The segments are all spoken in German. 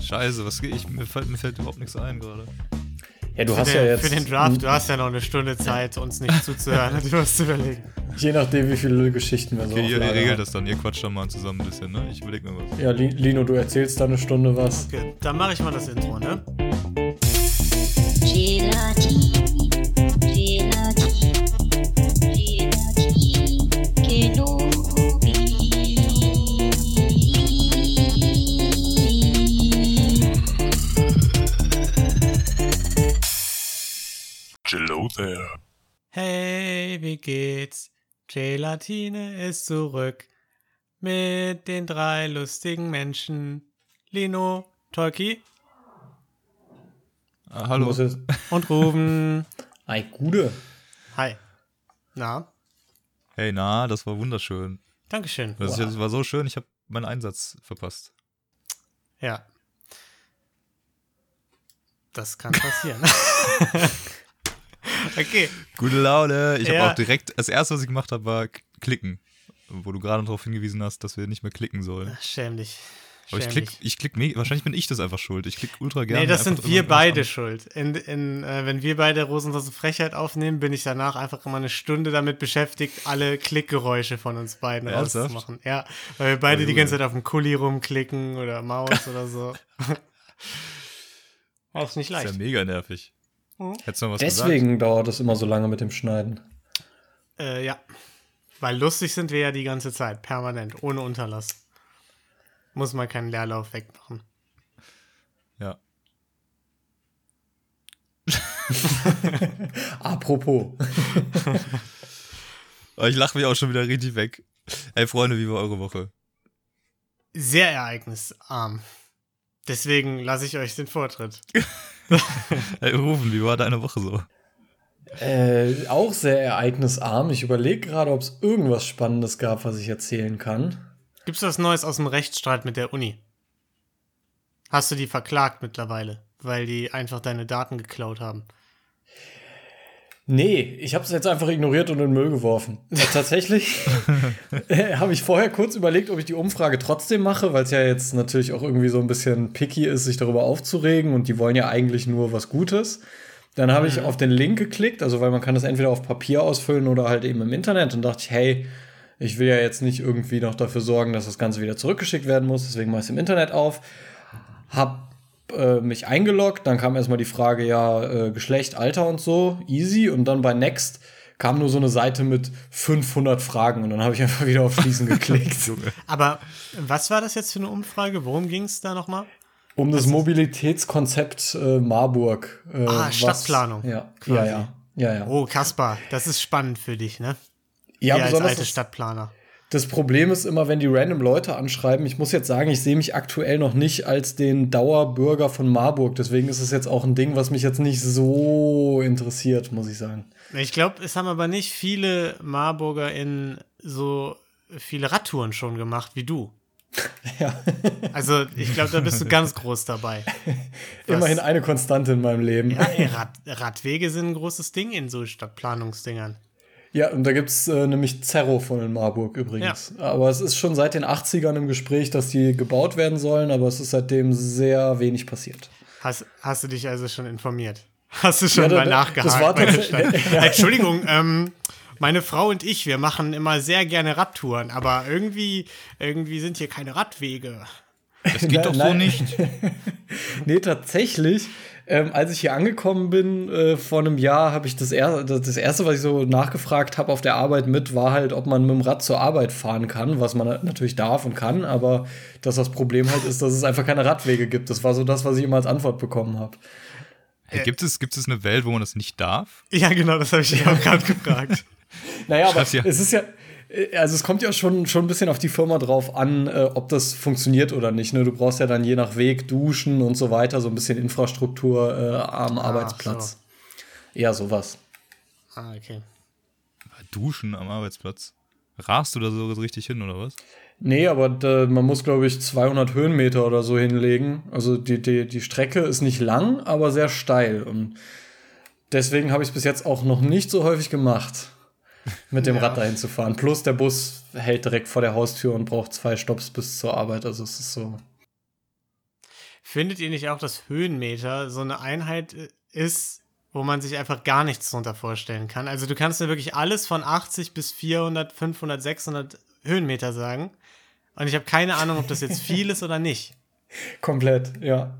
Scheiße, was geht ich? Mir fällt, mir fällt überhaupt nichts ein gerade. Ja, du Für hast den, ja jetzt. für den Draft, du hast ja noch eine Stunde Zeit, uns nicht zuzuhören. Du musst überlegen. Je nachdem, wie viele Geschichten wir so Okay, auf ihr, ihr Lager regelt haben. das dann. Ihr quatscht dann mal zusammen ein bisschen, ne? Ich überleg mir was. Ja, Li- Lino, du erzählst da eine Stunde was. Okay, dann mache ich mal das Intro, ne? Geht's? Gelatine ist zurück. Mit den drei lustigen Menschen. Lino, Tolki Ah, hallo. und Ruben. Ei, Gude. Hi. Na, Hey, na, das war wunderschön. Dankeschön. Das, Wow. das war so schön, ich habe meinen Einsatz verpasst. Ja. Das kann passieren. okay. Gute Laune. Ich habe Ja. auch direkt, das erste, was ich gemacht habe, war klicken. Wo du gerade darauf hingewiesen hast, dass wir nicht mehr klicken sollen. Schäm dich. Aber ich klick, ich klick wahrscheinlich bin ich das einfach schuld. Ich klick ultra gerne. Nee, das sind wir beide an. schuld. In, in, äh, wenn wir beide Rosenlose Frechheit aufnehmen, bin ich danach einfach immer eine Stunde damit beschäftigt, alle Klickgeräusche von uns beiden Ernsthaft? rauszumachen. Ja, weil wir beide Oh, die ganze Zeit auf dem Kuli rumklicken oder Maus oder so. Das ist nicht Das ist ja leicht. mega nervig. Mhm. Hättest du noch was Deswegen dauert es immer so lange mit dem Schneiden. Äh, ja. Weil lustig sind wir ja die ganze Zeit, permanent, ohne Unterlass. Muss man keinen Leerlauf wegmachen. gesagt? Apropos. Ja. Aber ich lache mich auch schon wieder richtig weg. Ey, Freunde, wie war eure Woche? Sehr ereignisarm. Deswegen lasse ich euch den Vortritt. Ey, Rufen, wie war deine Woche so? Äh, auch sehr ereignisarm. Ich überlege gerade, ob es irgendwas Spannendes gab, was ich erzählen kann. Gibt's was Neues aus dem Rechtsstreit mit der Uni? Hast du die verklagt mittlerweile, weil die einfach deine Daten geklaut haben? Nee, ich habe es jetzt einfach ignoriert und in den Müll geworfen. Tatsächlich äh, habe ich vorher kurz überlegt, ob ich die Umfrage trotzdem mache, weil es ja jetzt natürlich auch irgendwie so ein bisschen picky ist, sich darüber aufzuregen und die wollen ja eigentlich nur was Gutes. Dann habe ich auf den Link geklickt, also weil man kann das entweder auf Papier ausfüllen oder halt eben im Internet und dachte ich, hey, ich will ja jetzt nicht irgendwie noch dafür sorgen, dass das Ganze wieder zurückgeschickt werden muss, deswegen mache ich es im Internet auf. Hab äh, mich eingeloggt, dann kam erstmal die Frage, ja, äh, Geschlecht, Alter und so, easy. Und dann bei Next kam nur so eine Seite mit 500 Fragen und dann habe ich einfach wieder auf Schließen geklickt. Aber was war das jetzt für eine Umfrage? Worum ging es da nochmal? um das Mobilitätskonzept äh, Marburg. Äh, Ah, was- Stadtplanung, Ja, ja, quasi. ja. Ja, ja. Oh, Kaspar, das ist spannend für dich, ne? ja, Wir als alte das, Stadtplaner. Das Problem ist immer, wenn die random Leute anschreiben, ich muss jetzt sagen, ich sehe mich aktuell noch nicht als den Dauerbürger von Marburg. Deswegen ist es jetzt auch ein Ding, was mich jetzt nicht so interessiert, muss ich sagen. Ich glaube, es haben aber nicht viele Marburger in so viele Radtouren schon gemacht wie du. Ja. Also, ich glaube, da bist du ganz groß dabei. Was- Immerhin eine Konstante in meinem Leben. Ja, Rad, Radwege sind ein großes Ding in so Stadtplanungsdingern. Ja, und da gibt es äh, nämlich Zerro von Marburg übrigens. Aber es ist schon seit den 80ern im Gespräch, dass die gebaut werden sollen, aber es ist seitdem sehr wenig passiert. Hast, hast du dich also schon informiert? Hast du schon Ja, da- mal nachgehakt? Stadt? Entschuldigung, ähm, meine Frau und ich, wir machen immer sehr gerne Radtouren, aber irgendwie, irgendwie sind hier keine Radwege. Das geht doch so Nein. nicht. Nee, tatsächlich, ähm, als ich hier angekommen bin äh, vor einem Jahr, habe ich das, er das, erste, was ich so nachgefragt habe auf der Arbeit mit, war halt, ob man mit dem Rad zur Arbeit fahren kann, was man natürlich darf und kann, aber dass das Problem halt ist, dass es einfach keine Radwege gibt. Das war so das, was ich immer als Antwort bekommen habe. Hey, gibt, es, gibt es eine Welt, wo man das nicht darf? Ja, genau, das habe ich auch gerade gefragt. Naja, aber ja. es ist ja, äh, also es kommt ja schon, schon ein bisschen auf die Firma drauf an, äh, ob das funktioniert oder nicht. Ne? Du brauchst ja dann je nach Weg Duschen und so weiter, so ein bisschen Infrastruktur äh, am Arbeitsplatz. Ja, sowas. Ah, okay. Duschen am Arbeitsplatz. Rast du da so richtig hin, oder was? Nee, aber da, man muss, glaube ich, 200 Höhenmeter oder so hinlegen. Also die, die, die Strecke ist nicht lang, aber sehr steil. Und deswegen habe ich es bis jetzt auch noch nicht so häufig gemacht, mit dem Ja. Rad dahin zu fahren. Plus der Bus hält direkt vor der Haustür und braucht zwei Stopps bis zur Arbeit. Also es ist so. findet ihr nicht auch, dass Höhenmeter so eine Einheit ist, wo man sich einfach gar nichts drunter vorstellen kann? Also du kannst mir wirklich alles von 80 bis 400, 500, 600 Höhenmeter sagen. Und ich habe keine Ahnung, ob das jetzt viel ist oder nicht. Komplett, ja.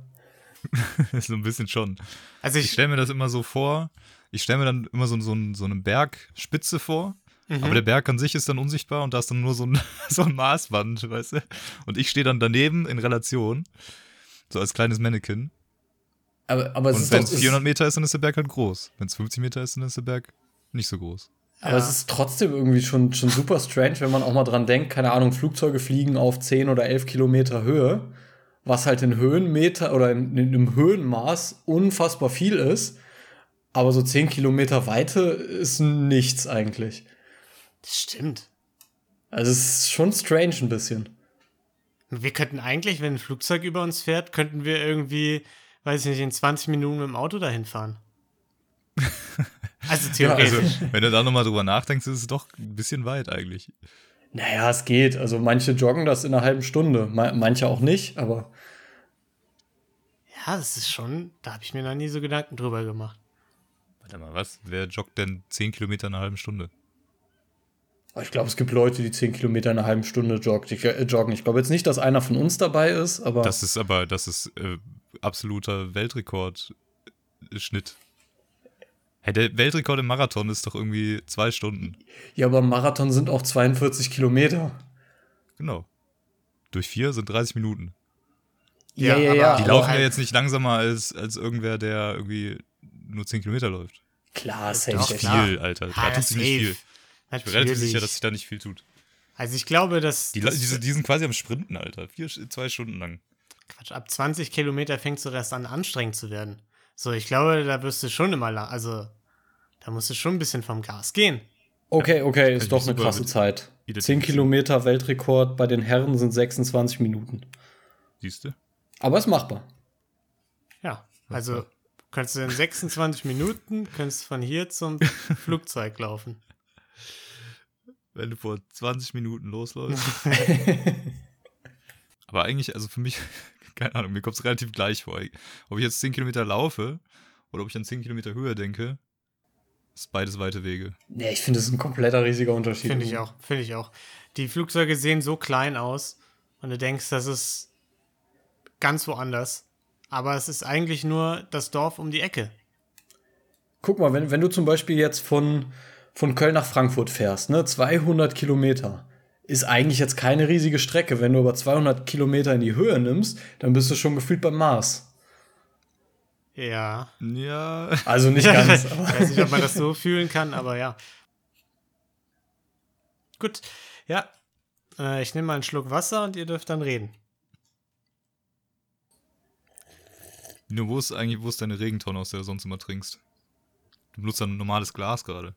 so ein bisschen schon. Also Ich ich, stelle mir das immer so vor, ich stelle mir dann immer so, so, so eine Bergspitze vor, Mhm. aber der Berg an sich ist dann unsichtbar und da ist dann nur so ein, so ein Maßband, weißt du? Und ich stehe dann daneben in Relation, so als kleines Mannequin. Aber, aber es Und wenn es es- 400 Meter ist, dann ist der Berg halt groß. Wenn es 50 Meter ist, dann ist der Berg nicht so groß. Aber Ja. es ist trotzdem irgendwie schon, schon super strange, wenn man auch mal dran denkt, keine Ahnung, Flugzeuge fliegen auf 10 oder 11 Kilometer Höhe, was halt in Höhenmeter oder in, in einem Höhenmaß unfassbar viel ist. Aber so 10 Kilometer Weite ist nichts eigentlich. das stimmt. Also es ist schon strange ein bisschen. Wir könnten eigentlich, wenn ein Flugzeug über uns fährt, könnten wir irgendwie, weiß ich nicht, in 20 Minuten mit dem Auto dahin fahren. Also Ja, theoretisch. Also, wenn du da nochmal drüber nachdenkst, ist es doch ein bisschen weit eigentlich. Naja, es geht. Also manche joggen das in einer halben Stunde, ma- manche auch nicht, aber ja, das ist schon, da habe ich mir noch nie so Gedanken drüber gemacht. Warte mal, was? Wer joggt denn 10 Kilometer in einer halben Stunde? aber ich glaube, es gibt Leute, die 10 Kilometer in einer halben Stunde joggt, ich, äh, joggen. Ich glaube jetzt nicht, dass einer von uns dabei ist, aber Das ist aber, das ist äh, absoluter Weltrekordschnitt. Hey, der Weltrekord im Marathon ist doch irgendwie zwei Stunden. ja, aber Marathon sind auch 42 Kilometer. Genau. Durch vier sind 30 Minuten. Ja, Ja, ja, aber- ja. Die laufen ja halt- jetzt nicht langsamer als, als irgendwer, der irgendwie nur 10 Kilometer läuft. Klar, safe, klar. Viel, Alter. Ah, Da tut sich nicht safe. viel. Ich bin relativ Natürlich. sicher, dass sich da nicht viel tut. Also ich glaube, dass, Die, dass diese, die sind quasi am Sprinten, Alter. Vier, zwei Stunden lang. Quatsch, ab 20 Kilometer fängt es so erst an, anstrengend zu werden. So, ich glaube, da wirst du schon immer, la- also da musst du schon ein bisschen vom Gas gehen. Okay, okay, ist doch eine krasse Zeit. 10 identifizieren. Kilometer Weltrekord bei den Herren sind 26 Minuten. Siehst du? Aber ist machbar. Ja, also kannst du in 26 Minuten kannst von hier zum Flugzeug laufen. Wenn du vor 20 Minuten losläufst. Aber eigentlich, also für mich, keine Ahnung, mir kommt es relativ gleich vor. Ob ich jetzt 10 Kilometer laufe oder ob ich an 10 Kilometer Höhe denke, ist beides weite Wege. Nee, ich finde, das ist ein kompletter riesiger Unterschied. Finde ich auch, finde ich auch. Die Flugzeuge sehen so klein aus und du denkst, das ist ganz woanders. Aber es ist eigentlich nur das Dorf um die Ecke. Guck mal, wenn, wenn du zum Beispiel jetzt von, von Köln nach Frankfurt fährst, ne, 200 Kilometer, ist eigentlich jetzt keine riesige Strecke. Wenn du aber 200 Kilometer in die Höhe nimmst, dann bist du schon gefühlt beim Mars. Ja. Ja. Also nicht ganz. ich weiß nicht, ob man das so fühlen kann, aber ja. Gut, ja. Äh, ich nehme mal einen Schluck Wasser und ihr dürft dann reden. Nur wo ist eigentlich, wo ist deine Regentonne, aus der du sonst immer trinkst? Du benutzt dann ein normales Glas gerade.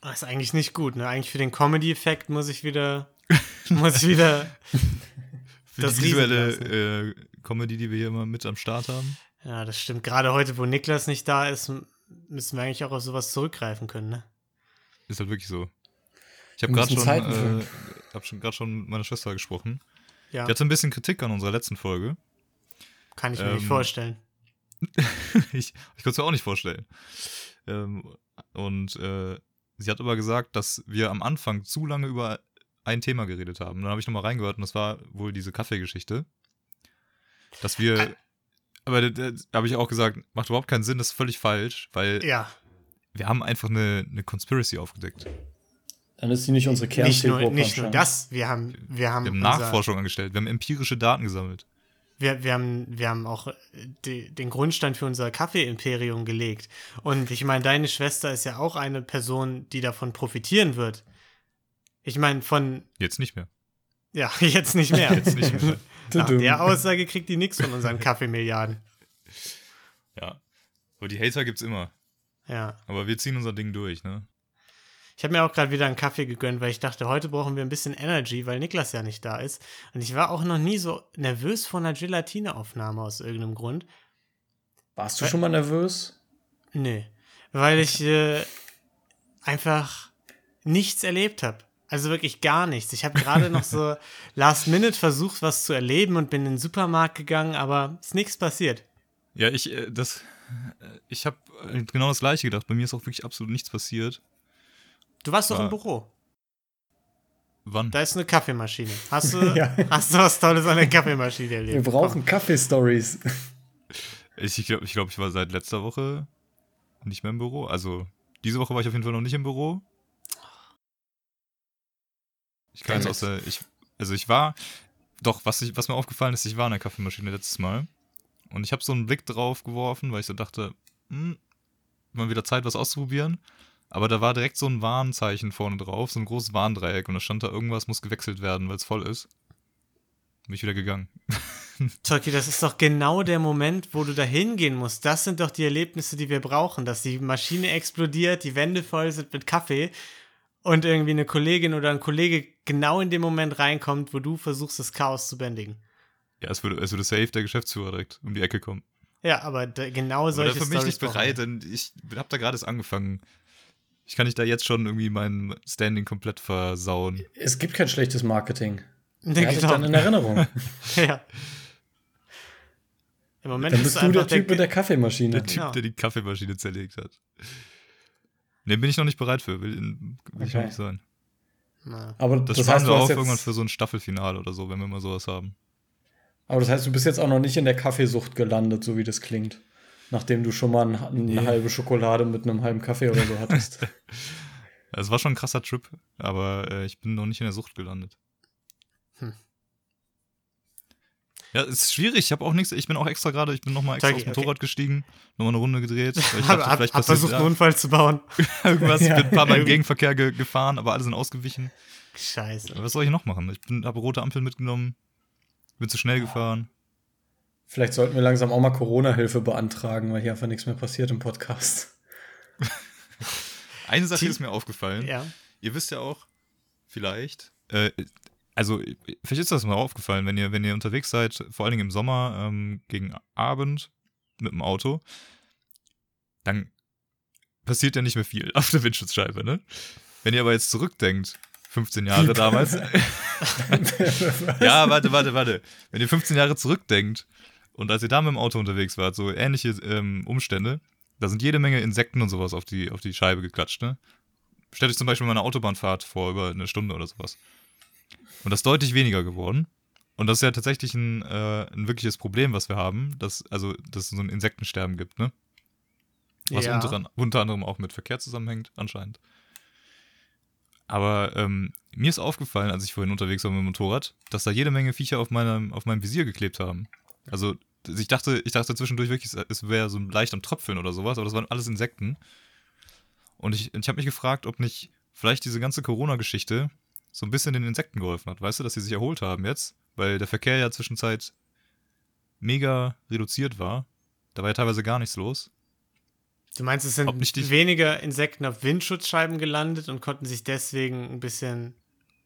Das ist eigentlich nicht gut, ne? Eigentlich für den Comedy-Effekt muss ich wieder. muss ich wieder. Für Das die visuelle äh, Comedy, die wir hier immer mit am Start haben. Ja, das stimmt. Gerade heute, wo Niklas nicht da ist, müssen wir eigentlich auch auf sowas zurückgreifen können, ne? Ist halt wirklich so. Ich habe gerade schon, äh, hab schon gerade schon mit meiner Schwester gesprochen. Ja, Die hatte ein bisschen Kritik an unserer letzten Folge. Kann ich mir nicht ähm, vorstellen. ich ich konnte es mir auch nicht vorstellen. Ähm, und äh, sie hat aber gesagt, dass wir am Anfang zu lange über ein Thema geredet haben. Dann habe ich nochmal reingehört und das war wohl diese Kaffeegeschichte. Dass wir. Aber da da habe ich auch gesagt, macht überhaupt keinen Sinn, das ist völlig falsch, weil Ja, wir haben einfach eine, eine Conspiracy aufgedeckt. dann ist sie nicht unsere nicht nur, Kernzielgruppe. nicht nur das. Wir haben, wir haben, Wir haben Nachforschung angestellt, wir haben empirische Daten gesammelt. Wir, wir, haben, wir haben auch äh, die, den Grundstein für unser Kaffee-Imperium gelegt. Und ich meine, deine Schwester ist ja auch eine Person, die davon profitieren wird. Ich meine, von, Jetzt nicht mehr. ja, jetzt nicht mehr. Jetzt nicht mehr. Nach der Aussage kriegt die nichts von unseren Kaffeemilliarden. ja. Aber die Hater gibt's immer. Ja. Aber wir ziehen unser Ding durch, ne? Ich habe mir auch gerade wieder einen Kaffee gegönnt, weil ich dachte, heute brauchen wir ein bisschen Energy, weil Niklas ja nicht da ist. Und ich war auch noch nie so nervös vor einer Gelatineaufnahme aus irgendeinem Grund. Warst du schon mal nervös? Nö. Weil ich äh, einfach nichts erlebt habe. Also wirklich gar nichts. Ich habe gerade noch so last minute versucht, was zu erleben und bin in den Supermarkt gegangen, aber ist nichts passiert. Ja, ich, äh, das, äh, ich habe genau das Gleiche gedacht. Bei mir ist auch wirklich absolut nichts passiert. Du warst doch im. Büro. Wann? Da ist eine Kaffeemaschine. Hast du, Ja. hast du was Tolles an der Kaffeemaschine erlebt? Wir brauchen Kaffee-Stories. Ich glaube, ich, glaub, ich war seit letzter Woche nicht mehr im Büro. Also, diese Woche war ich auf jeden Fall noch nicht im Büro. Ich kann jetzt aus der. Ich, also, ich war. Doch, was, ich, was mir aufgefallen ist, ich war in der Kaffeemaschine letztes Mal. Und ich habe so einen Blick drauf geworfen, weil ich so dachte, hm, mal wieder Zeit, was auszuprobieren. Aber da war direkt so ein Warnzeichen vorne drauf, so ein großes Warndreieck. Und da stand da, irgendwas muss gewechselt werden, weil es voll ist. Bin ich wieder gegangen. Toki, das ist doch genau der Moment, wo du da hingehen musst. Das sind doch die Erlebnisse, die wir brauchen, dass die Maschine explodiert, die Wände voll sind mit Kaffee und irgendwie eine Kollegin oder ein Kollege genau in dem Moment reinkommt, wo du versuchst, das Chaos zu bändigen. Ja, es würde, es würde safe der Geschäftsführer direkt um die Ecke kommen. Ja, aber da, genau Aber solche dafür bin ich Storys nicht bereit, denn ich habe da gerade erst angefangen. Ich kann nicht da jetzt schon irgendwie mein Standing komplett versauen. Es gibt kein schlechtes Marketing. Wer hat dich dann in Erinnerung? ja. Im Moment Dann ist bist es du der Typ mit der Kaffeemaschine. Der Typ, Genau. der die Kaffeemaschine zerlegt hat. Ne, bin ich noch nicht bereit für. Will, will ich noch Okay. nicht sein. Na. Aber Das, das, sparen heißt, wir du auf hast irgendwann für so ein Staffelfinale oder so, wenn wir mal sowas haben. aber das heißt, du bist jetzt auch noch nicht in der Kaffeesucht gelandet, so wie das klingt. Nachdem du schon mal ein, eine Nee. halbe Schokolade mit einem halben Kaffee oder so hattest. Es war schon ein krasser Trip, aber äh, ich bin noch nicht in der Sucht gelandet. Hm. Ja, es ist schwierig. Ich habe auch nichts. Ich bin auch extra gerade, ich bin nochmal extra Sag aufs ich, okay. Motorrad gestiegen, nochmal eine Runde gedreht. Weil ich hab, dachte, hab, vielleicht hab versucht, ja, einen Unfall zu bauen. irgendwas. Ich Ja. bin ein paar Mal im Gegenverkehr ge gefahren, aber alle sind ausgewichen. Scheiße. Aber was soll ich noch machen? Ich bin, habe rote Ampel mitgenommen, bin zu schnell gefahren. Vielleicht sollten wir langsam auch mal Corona-Hilfe beantragen, weil hier einfach nichts mehr passiert im Podcast. Eine Sache ist mir aufgefallen. Ja. Ihr wisst ja auch, vielleicht, äh, also vielleicht ist das mal aufgefallen, wenn ihr, wenn ihr unterwegs seid, vor allen Dingen im Sommer, ähm, gegen Abend mit dem Auto, dann passiert ja nicht mehr viel auf der Windschutzscheibe, ne? Wenn ihr aber jetzt zurückdenkt, 15 Jahre damals. ja, warte, warte, warte. Wenn ihr 15 Jahre zurückdenkt und als ihr da mit dem Auto unterwegs wart, so ähnliche ähm, Umstände, da sind jede Menge Insekten und sowas auf die, auf die Scheibe geklatscht, ne? Stellt euch zum Beispiel mal eine Autobahnfahrt vor, über eine Stunde oder sowas. Und das ist deutlich weniger geworden. Und das ist ja tatsächlich ein, äh, ein wirkliches Problem, was wir haben, dass, also, dass es so ein Insektensterben gibt, ne? Was ja. unter, unter anderem auch mit Verkehr zusammenhängt, anscheinend. Aber ähm, mir ist aufgefallen, als ich vorhin unterwegs war mit dem Motorrad, dass da jede Menge Viecher auf meinem, auf meinem Visier geklebt haben. Also ich dachte, ich dachte zwischendurch wirklich, es wäre so leicht am Tröpfeln oder sowas, aber das waren alles Insekten. Und ich, ich habe mich gefragt, ob nicht vielleicht diese ganze Corona-Geschichte so ein bisschen den Insekten geholfen hat. Weißt du, dass sie sich erholt haben jetzt? Weil der Verkehr ja zwischenzeit mega reduziert war. Da war ja teilweise gar nichts los. Du meinst, es sind weniger Insekten auf Windschutzscheiben gelandet und konnten sich deswegen ein bisschen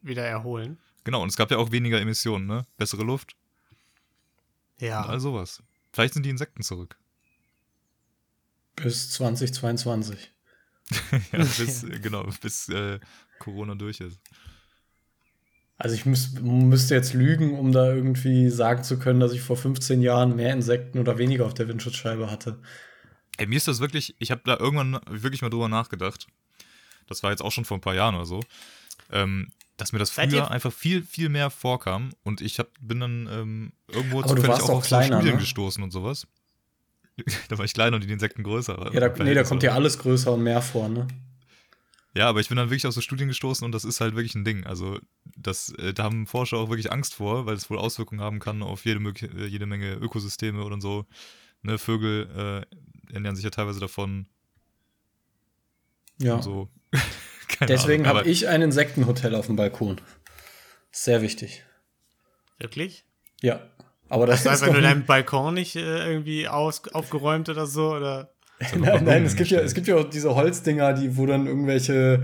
wieder erholen? Genau, und es gab ja auch weniger Emissionen, ne? Bessere Luft Ja. und all sowas. Vielleicht sind die Insekten zurück. Bis 2022. ja, bis, äh, genau, bis äh, Corona durch ist. Also ich müß, müsste jetzt lügen, um da irgendwie sagen zu können, dass ich vor 15 Jahren mehr Insekten oder weniger auf der Windschutzscheibe hatte. Ey, mir ist das wirklich, ich habe da irgendwann wirklich mal drüber nachgedacht. Das war jetzt auch schon vor ein paar Jahren oder so. Ähm, dass mir das Seid früher einfach viel, viel mehr vorkam. Und ich hab, bin dann ähm, irgendwo zufällig auch auch auf kleiner, so Studien ne? gestoßen und sowas. da war ich kleiner und die Insekten größer. Ja, da, nee, da kommt ja alles größer und mehr vor, ne? Ja, aber ich bin dann wirklich auf so Studien gestoßen und das ist halt wirklich ein Ding. Also, das, äh, da haben Forscher auch wirklich Angst vor, weil es wohl Auswirkungen haben kann auf jede, mögliche- äh, jede Menge Ökosysteme und so. Ne, Vögel äh, ernähren sich ja teilweise davon Ja. und so. Deswegen habe ich ein Insektenhotel auf dem Balkon. Sehr wichtig. Wirklich? Ja. Aber das du ist einfach nur deinen Balkon nicht äh, irgendwie aus, aufgeräumt oder so? Oder? Nein, nein, es gibt ja, es gibt ja auch diese Holzdinger, die, wo dann irgendwelche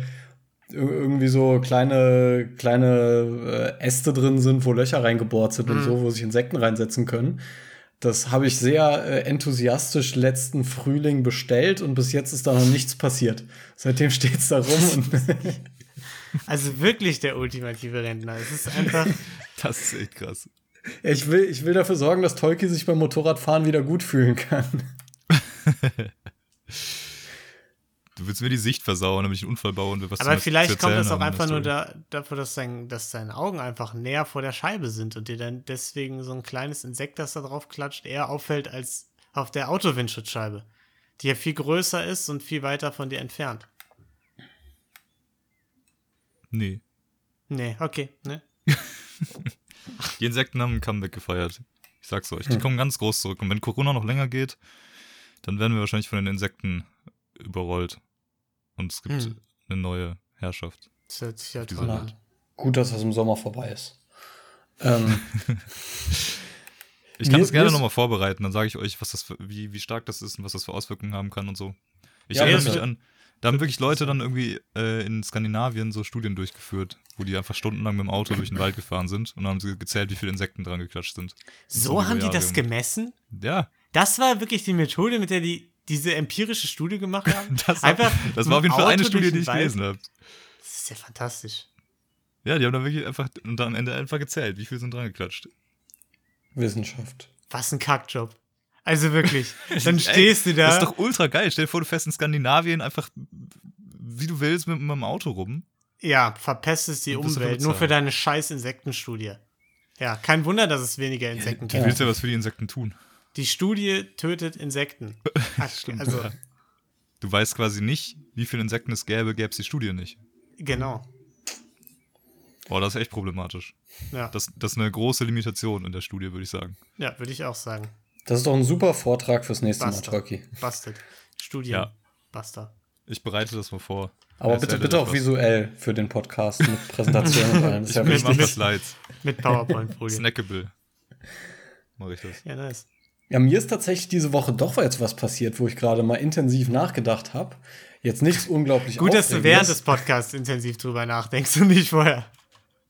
ir- irgendwie so kleine, kleine äh, Äste drin sind, wo Löcher reingebohrt sind und Mhm. so, wo sich Insekten reinsetzen können. Das habe ich sehr äh, enthusiastisch letzten Frühling bestellt und bis jetzt ist da noch nichts passiert. Seitdem steht es da rum und Also wirklich der ultimative Rentner. Es ist einfach. Das ist echt krass. Ich, will, ich will dafür sorgen, dass Tolki sich beim Motorradfahren wieder gut fühlen kann. Du willst mir die Sicht versauen, damit ich einen Unfall baue und wir was Aber vielleicht zu kommt das auch einfach nur da, dafür, dass, sein, dass seine Augen einfach näher vor der Scheibe sind und dir dann deswegen so ein kleines Insekt, das da drauf klatscht, eher auffällt als auf der Autowindschutzscheibe, die ja viel größer ist und viel weiter von dir entfernt. Nee. Nee, okay, ne? Die Insekten haben ein Comeback gefeiert. Ich sag's euch. Die kommen ganz groß zurück. Und wenn Corona noch länger geht, dann werden wir wahrscheinlich von den Insekten überrollt. Und es gibt Hm. eine neue Herrschaft. Das hört sich ja toll an. Gut, dass das im Sommer vorbei ist. Ähm, Ich kann Mir- das gerne nochmal vorbereiten, dann sage ich euch, was das für, wie, wie stark das ist und was das für Auswirkungen haben kann und so. Ich Ja, erinnere mich an, da haben wirklich Leute dann irgendwie äh, in Skandinavien so Studien durchgeführt, wo die einfach stundenlang mit dem Auto durch den Wald gefahren sind und dann haben sie gezählt, wie viele Insekten dran geklatscht sind. So haben die das gemessen? Ja, Das war wirklich die Methode, mit der die diese empirische Studie gemacht haben? das, war, Einfach das war auf jeden Fall eine Studie, die den ich Wald? gelesen habe. Das ist ja fantastisch. Ja, die haben dann wirklich einfach und dann am Ende einfach gezählt, wie viele sind dran geklatscht. Wissenschaft. Was ein Kackjob. Also wirklich. Dann stehst du da. Das ist doch ultra geil. Stell dir vor, du fährst in Skandinavien einfach wie du willst mit, mit dem Auto rum. Ja, verpestest die Umwelt nur für deine scheiß Insektenstudie. Ja, kein Wunder, dass es weniger Insekten Du gibt. willst ja was für die Insekten tun. Die Studie tötet Insekten. Stimmt. Also, Du weißt quasi nicht, wie viele Insekten es gäbe, gäbe es die Studie nicht. genau. Boah, das ist echt problematisch. Ja, Das, das ist eine große Limitation in der Studie, würde ich sagen. ja würde ich auch sagen. Das ist doch ein super Vortrag fürs nächste Mal, Basta. Tolki. Bastet. Studien. Ja. Basta. Ich bereite das mal vor. Aber bitte, bitte auch was. visuell für den Podcast mit Präsentation und allem. Das ist ja Ich wichtig. mache Slides. Mit PowerPoint-Folie. Snackable. Mache ich das. ja, nice. Ja, mir ist tatsächlich diese Woche doch jetzt was passiert, wo ich gerade mal intensiv nachgedacht habe. Jetzt nichts unglaublich Gut, dass du während des Podcasts intensiv drüber nachdenkst und nicht vorher.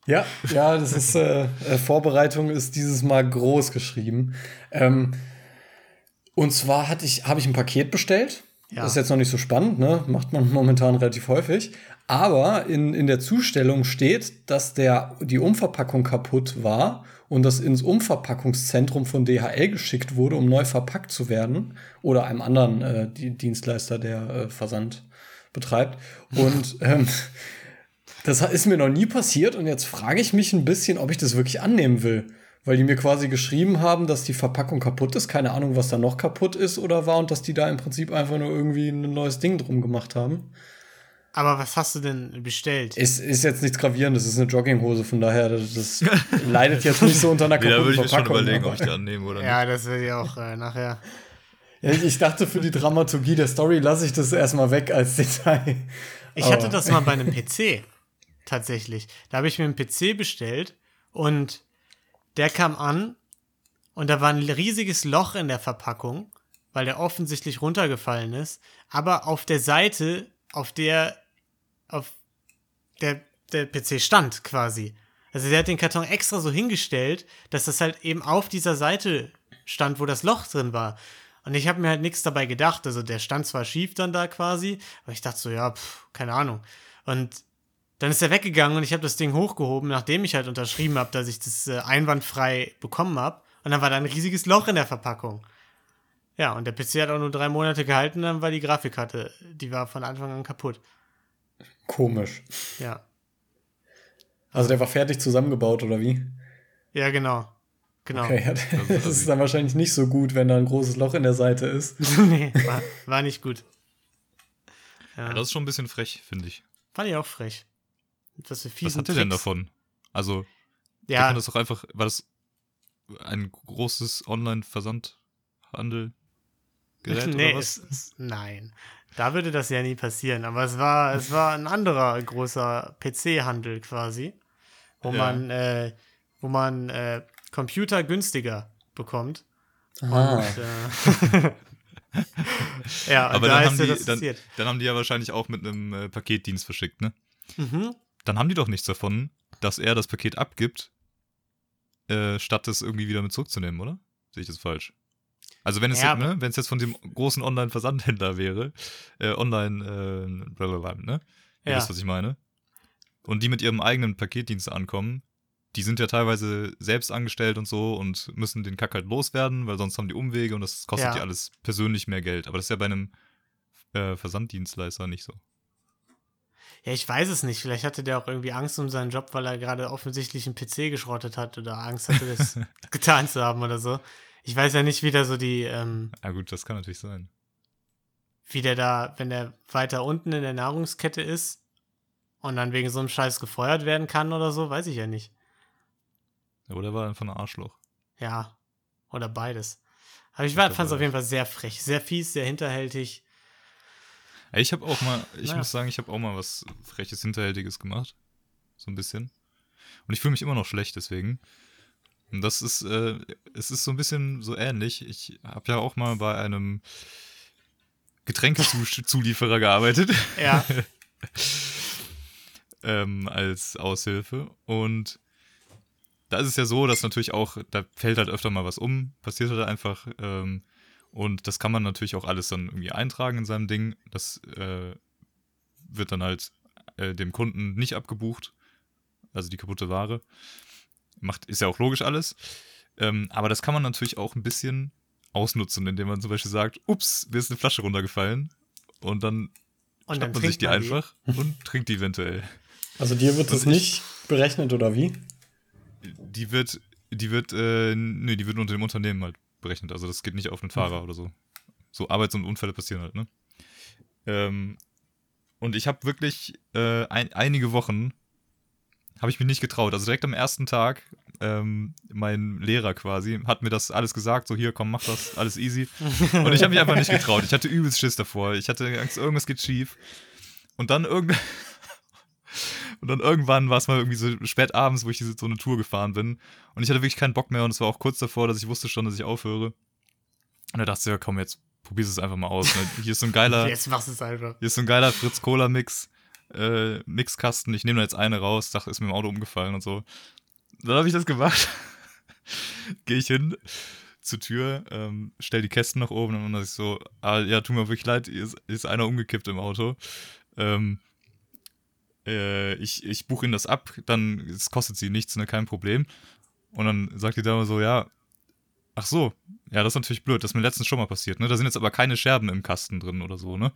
Ja, ja, das ist äh, äh, Vorbereitung ist dieses Mal groß geschrieben. Ähm, und zwar hatte ich, habe ich ein Paket bestellt. Ja. Das ist jetzt noch nicht so spannend, ne? Macht man momentan relativ häufig. Aber in, in der Zustellung steht, dass der, die Umverpackung kaputt war und das ins Umverpackungszentrum von DHL geschickt wurde, um neu verpackt zu werden. Oder einem anderen äh, die Dienstleister, der äh, Versand betreibt. Und ähm, das ist mir noch nie passiert und jetzt frage ich mich ein bisschen, ob ich das wirklich annehmen will. Weil die mir quasi geschrieben haben, dass die Verpackung kaputt ist. Keine Ahnung, was da noch kaputt ist oder war und dass die da im Prinzip einfach nur irgendwie ein neues Ding drum gemacht haben. Aber was hast du denn bestellt? Es ist jetzt nichts Gravierendes, es ist eine Jogginghose, von daher, das, leidet jetzt nicht so unter einer Nee, da kaputten würde ich mir schon überlegen, aber- ob ich die annehme oder Ja, das will ich auch äh, nachher. Ich, ich dachte, für die Dramaturgie der Story lasse ich das erstmal weg als Detail. Ich Aber- hatte das mal bei einem PC. Tatsächlich. Da habe ich mir einen PC bestellt und der kam an und da war ein riesiges Loch in der Verpackung, weil der offensichtlich runtergefallen ist. Aber auf der Seite, auf der, auf der, der PC stand quasi. Also der hat den Karton extra so hingestellt, dass das halt eben auf dieser Seite stand, wo das Loch drin war. Und ich habe mir halt nichts dabei gedacht. Also der stand zwar schief dann da quasi, aber ich dachte so, ja, pff, keine Ahnung. Und dann ist er weggegangen und ich habe das Ding hochgehoben, nachdem ich halt unterschrieben habe, dass ich das äh, einwandfrei bekommen habe. Und dann war da ein riesiges Loch in der Verpackung. Ja, und der PC hat auch nur drei Monate gehalten, dann war die Grafikkarte, die war von Anfang an kaputt. Komisch. Ja. Also der war fertig zusammengebaut, oder wie? Ja, genau. Genau. Okay, ja, das ist dann wahrscheinlich nicht so gut, wenn da ein großes Loch in der Seite ist. nee, war, war nicht gut. Ja, Ja, das ist schon ein bisschen frech, finde ich. fand ich auch frech. Was, für Was hat er denn davon? Also, ja. Das doch einfach, war das ein großes Online-Versandhandel? Gerät nee, oder es, was? es, nein. Da würde das ja nie passieren. Aber es war, es war ein anderer großer PC-Handel quasi, wo Ja. man, äh, wo man äh, Computer günstiger bekommt. Ah. Und, äh, ja, Aber da dann ist haben, dir die, das dann, passiert. dann haben die ja wahrscheinlich auch mit einem äh, Paketdienst verschickt, ne? Mhm. Dann haben die doch nichts davon, dass er das Paket abgibt, äh, statt es irgendwie wieder mit zurückzunehmen, oder? Sehe ich das falsch? Also wenn es, Ja, jetzt, ne, wenn es jetzt von dem großen Online-Versandhändler wäre, äh, Online, äh, blablabla, ne? Ihr Ja. wisst, was ich meine. und die mit ihrem eigenen Paketdienst ankommen, die sind ja teilweise selbst angestellt und so und müssen den Kack halt loswerden, weil sonst haben die Umwege und das kostet Ja. ja alles persönlich mehr Geld. Aber das ist ja bei einem äh, Versanddienstleister nicht so. Ja, ich weiß es nicht. Vielleicht hatte der auch irgendwie Angst um seinen Job, weil er gerade offensichtlich einen PC geschrottet hat oder Angst hatte, das getan zu haben oder so. Ich weiß ja nicht, wie da so die, ähm, Ja gut, das kann natürlich sein. wie der da, wenn der weiter unten in der Nahrungskette ist und dann wegen so einem Scheiß gefeuert werden kann oder so, weiß ich ja nicht. Oder war einfach ein Arschloch. Ja, oder beides. Aber ich fand es auf jeden Fall sehr frech, sehr fies, sehr hinterhältig. Ich habe auch mal, ich Naja. muss sagen, ich habe auch mal was freches, hinterhältiges gemacht. So ein bisschen. Und ich fühle mich immer noch schlecht deswegen. Und das ist, äh, es ist so ein bisschen so ähnlich. Ich habe ja auch mal bei einem Getränkezulieferer gearbeitet. Ja, ähm, als Aushilfe. Und da ist es ja so, dass natürlich auch, da fällt halt öfter mal was um, passiert halt einfach. Ähm, und das kann man natürlich auch alles dann irgendwie eintragen in seinem Ding. Das äh, wird dann halt äh, dem Kunden nicht abgebucht. Also die kaputte Ware. Macht, ist ja auch logisch alles. Ähm, aber das kann man natürlich auch ein bisschen ausnutzen, indem man zum Beispiel sagt, ups, mir ist eine Flasche runtergefallen. Und dann und dann schnappt man sich die man einfach und trinkt die eventuell. Also dir wird das Also ich- nicht berechnet oder wie? Die wird, die wird, äh, nö, die wird unter dem Unternehmen halt berechnet. Also das geht nicht auf den Fahrer oder so. So Arbeits- und Unfälle passieren halt, ne? Ähm, und ich habe wirklich äh, ein, einige Wochen habe ich mich nicht getraut. Also direkt am ersten Tag, ähm, mein Lehrer quasi hat mir das alles gesagt, so hier, komm, mach das, alles easy. Und ich habe mich einfach nicht getraut. Ich hatte übelst Schiss davor. Ich hatte Angst, irgendwas geht schief. Und dann irgend Und dann irgendwann war es mal irgendwie so spät abends, wo ich diese, so eine Tour gefahren bin. Und ich hatte wirklich keinen Bock mehr und es war auch kurz davor, dass ich wusste schon, dass ich aufhöre. Und da dachte ich, ja komm, jetzt probier's es einfach mal aus. Ne? Hier ist so ein geiler, Jetzt machst du es einfach. hier ist so ein geiler Fritz Cola Mix, äh, Mixkasten. Ich nehme da jetzt eine raus, dachte, ist mir im Auto umgefallen und so. Dann habe ich das gemacht. Gehe ich hin zur Tür, ähm, stell die Kästen nach oben und dann ist so, ah, ja, tut mir wirklich leid, ist, ist einer umgekippt im Auto. Ähm, äh, ich, ich buche Ihnen das ab, dann es kostet Sie nichts, ne, kein Problem. Und dann sagt die Dame so, ja, ach so, ja, das ist natürlich blöd, das ist mir letztens schon mal passiert, ne? Da sind jetzt aber keine Scherben im Kasten drin oder so, ne?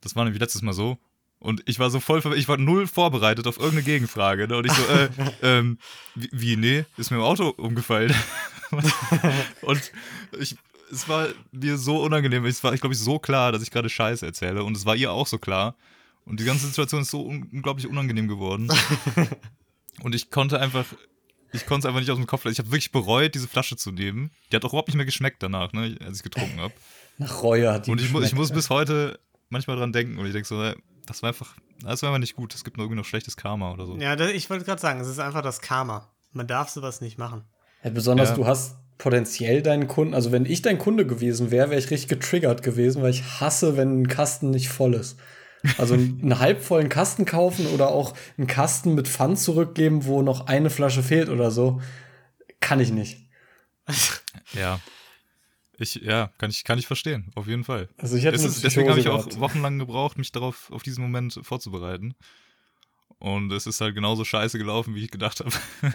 Das war nämlich letztes Mal so. Und ich war so voll, ich war null vorbereitet auf irgendeine Gegenfrage. Ne? Und ich so, äh, ähm, wie, nee, ist mir im Auto umgefallen. und ich, es war mir so unangenehm. Es war, ich glaube, ich so klar, dass ich gerade Scheiße erzähle. Und es war ihr auch so klar. Und die ganze Situation ist so un unglaublich unangenehm geworden. und ich konnte einfach, ich konnte es einfach nicht aus dem Kopf lassen. Ich habe wirklich bereut, diese Flasche zu nehmen. Die hat auch überhaupt nicht mehr geschmeckt danach, ne, als ich getrunken habe. Nach Reue hat die Und ich, mu ich muss bis heute manchmal dran denken und ich denke so, das war einfach, das war einfach nicht gut. Es gibt noch irgendwie noch schlechtes Karma oder so. Ja, das, ich wollte gerade sagen, es ist einfach das Karma. Man darf sowas nicht machen. Ja, besonders Ja. du hast potenziell deinen Kunden, also wenn ich dein Kunde gewesen wäre, wäre ich richtig getriggert gewesen, weil ich hasse, wenn ein Kasten nicht voll ist. Also einen halbvollen Kasten kaufen oder auch einen Kasten mit Pfand zurückgeben, wo noch eine Flasche fehlt oder so, kann ich nicht. Ja. Ich, ja, kann ich, kann ich verstehen, auf jeden Fall. Also ich eine ist, deswegen habe ich auch gehabt. wochenlang gebraucht, mich darauf, auf diesen Moment vorzubereiten. Und es ist halt genauso scheiße gelaufen, wie ich gedacht habe.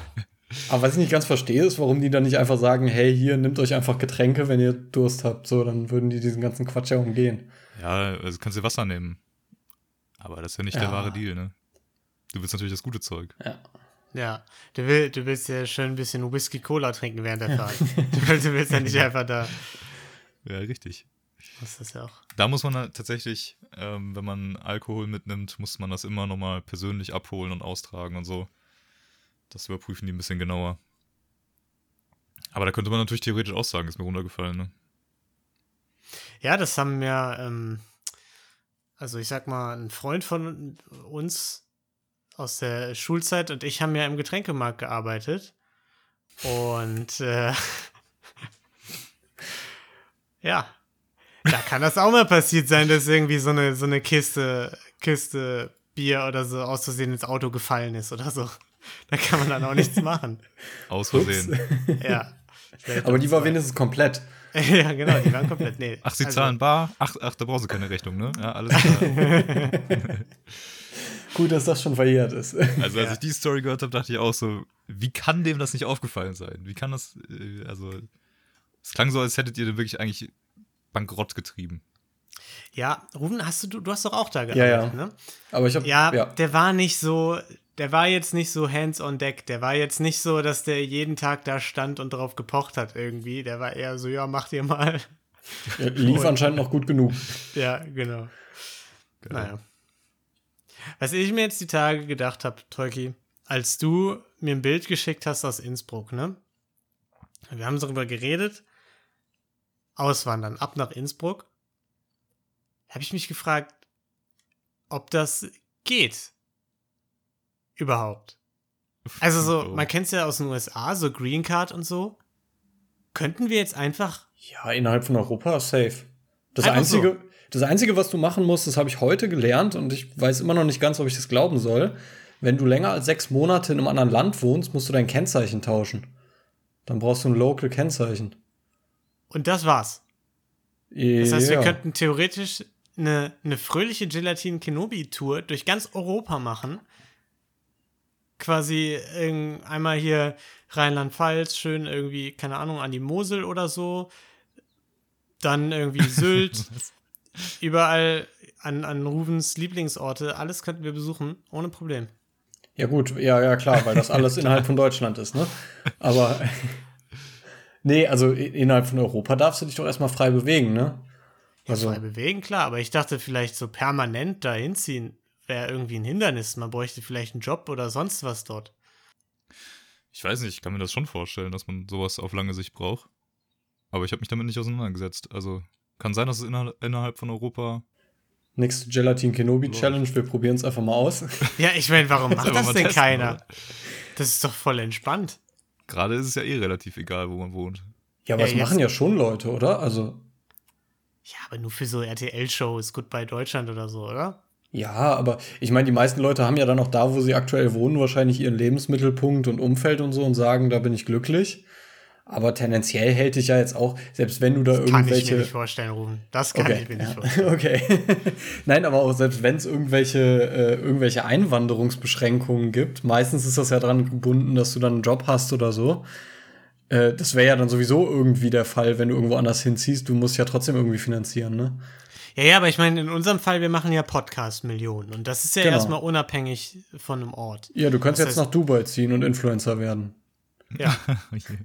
Aber was ich nicht ganz verstehe, ist, warum die dann nicht einfach sagen, hey, hier, nehmt euch einfach Getränke, wenn ihr Durst habt. So, dann würden die diesen ganzen Quatsch ja umgehen. Ja, also kannst du Wasser nehmen. Aber das ist ja nicht der Ja. wahre Deal, ne? Du willst natürlich das gute Zeug. Ja. Ja, du, will, du willst ja schön ein bisschen Whisky-Cola trinken während der Fahrt. du, willst, du willst ja nicht einfach da. Ja, richtig. Das ist ja auch. Da muss man halt tatsächlich, ähm, wenn man Alkohol mitnimmt, muss man das immer nochmal persönlich abholen und austragen und so. Das überprüfen die ein bisschen genauer. Aber da könnte man natürlich theoretisch auch sagen, ist mir runtergefallen, ne? Ja, das haben mir, ähm, also ich sag mal, ein Freund von uns aus der Schulzeit und ich haben ja im Getränkemarkt gearbeitet. Und äh, ja, da kann das auch mal passiert sein, dass irgendwie so eine, so eine Kiste, Kiste Bier oder so aus Versehen ins Auto gefallen ist oder so. Da kann man dann auch nichts machen. Aus Versehen. Ja. Aber die war wenigstens komplett. ja, genau, die waren komplett. Nee. Ach, sie also- zahlen bar? Ach, ach, da brauchst du keine Rechnung, ne? Ja, alles klar. Gut, dass das schon verjährt ist. Also als ich die Story gehört habe, dachte ich auch so, wie kann dem das nicht aufgefallen sein? Wie kann das, äh, also es klang so, als hättet ihr wirklich eigentlich bankrott getrieben. Ja, Ruben, hast du, du hast doch auch da Ja, gearbeitet, ja. ne? Aber ich habe Ja, ja. der war nicht so, der war jetzt nicht so hands on deck. Der war jetzt nicht so, dass der jeden Tag da stand und drauf gepocht hat irgendwie. Der war eher so, ja, mach dir mal. Ja, lief anscheinend noch gut genug. Ja, genau. Naja. Was ich mir jetzt die Tage gedacht habe, Tolki, als du mir ein Bild geschickt hast aus Innsbruck, ne? Wir haben darüber geredet. Auswandern, ab nach Innsbruck. Habe ich mich gefragt, ob das geht. Überhaupt. Also so, Oh. man kennt es ja aus den USA, so Green Card und so. Könnten wir jetzt einfach Ja, innerhalb von Europa safe. Das Einfach einzige, das einzige, was du machen musst, das habe ich heute gelernt und ich weiß immer noch nicht ganz, ob ich das glauben soll. Wenn du länger als sechs Monate in einem anderen Land wohnst, musst du dein Kennzeichen tauschen. Dann brauchst du ein Local Kennzeichen. und das war's. Das heißt, wir könnten theoretisch eine, eine fröhliche Gelatin-Kenobi-Tour durch ganz Europa machen. Quasi ähm, einmal hier Rheinland-Pfalz, schön irgendwie, keine Ahnung, an die Mosel oder so. Dann irgendwie Sylt. Überall an, an Ruvens Lieblingsorte. Alles könnten wir besuchen, ohne Problem. Ja, gut, ja, ja, klar, weil das alles innerhalb von Deutschland ist, ne? Aber nee, also innerhalb von Europa darfst du dich doch erstmal frei bewegen, ne? Also, Frei bewegen, klar, aber ich dachte vielleicht so permanent da hinziehen wäre irgendwie ein Hindernis. Man bräuchte vielleicht einen Job oder sonst was dort. Ich weiß nicht, ich kann mir das schon vorstellen, dass man sowas auf lange Sicht braucht. Aber ich habe mich damit nicht auseinandergesetzt. Also kann sein, dass es inner innerhalb von Europa. nächste Gelatin Kenobi Challenge, wir probieren es einfach mal aus. Ja, ich meine, warum macht das denn testen, keiner? oder? Das ist doch voll entspannt. Gerade ist es ja eh relativ egal, wo man wohnt. Ja, aber Ja, das machen ja schon Leute, oder? Also, Ja, aber nur für so RTL-Shows, Goodbye Deutschland oder so, oder? ja, aber ich meine, die meisten Leute haben ja dann auch da, wo sie aktuell wohnen, wahrscheinlich ihren Lebensmittelpunkt und Umfeld und so und sagen, da bin ich glücklich. Aber tendenziell hält dich ja jetzt auch, selbst wenn du da Kann ich mir irgendwelche. nicht vorstellen, Ruben. Das kann Okay, ich mir nicht ja. vorstellen. okay. Nein, aber auch selbst wenn es irgendwelche, äh, irgendwelche Einwanderungsbeschränkungen gibt, meistens ist das ja daran gebunden, dass du dann einen Job hast oder so. Äh, das wäre ja dann sowieso irgendwie der Fall, wenn du irgendwo anders hinziehst. Du musst ja trotzdem irgendwie finanzieren, ne? Ja, ja, aber ich meine, in unserem Fall, wir machen ja Podcast-Millionen. Und das ist ja Genau. erstmal unabhängig von einem Ort. Ja, du kannst Das jetzt heißt- nach Dubai ziehen und Influencer werden. Ja, Okay.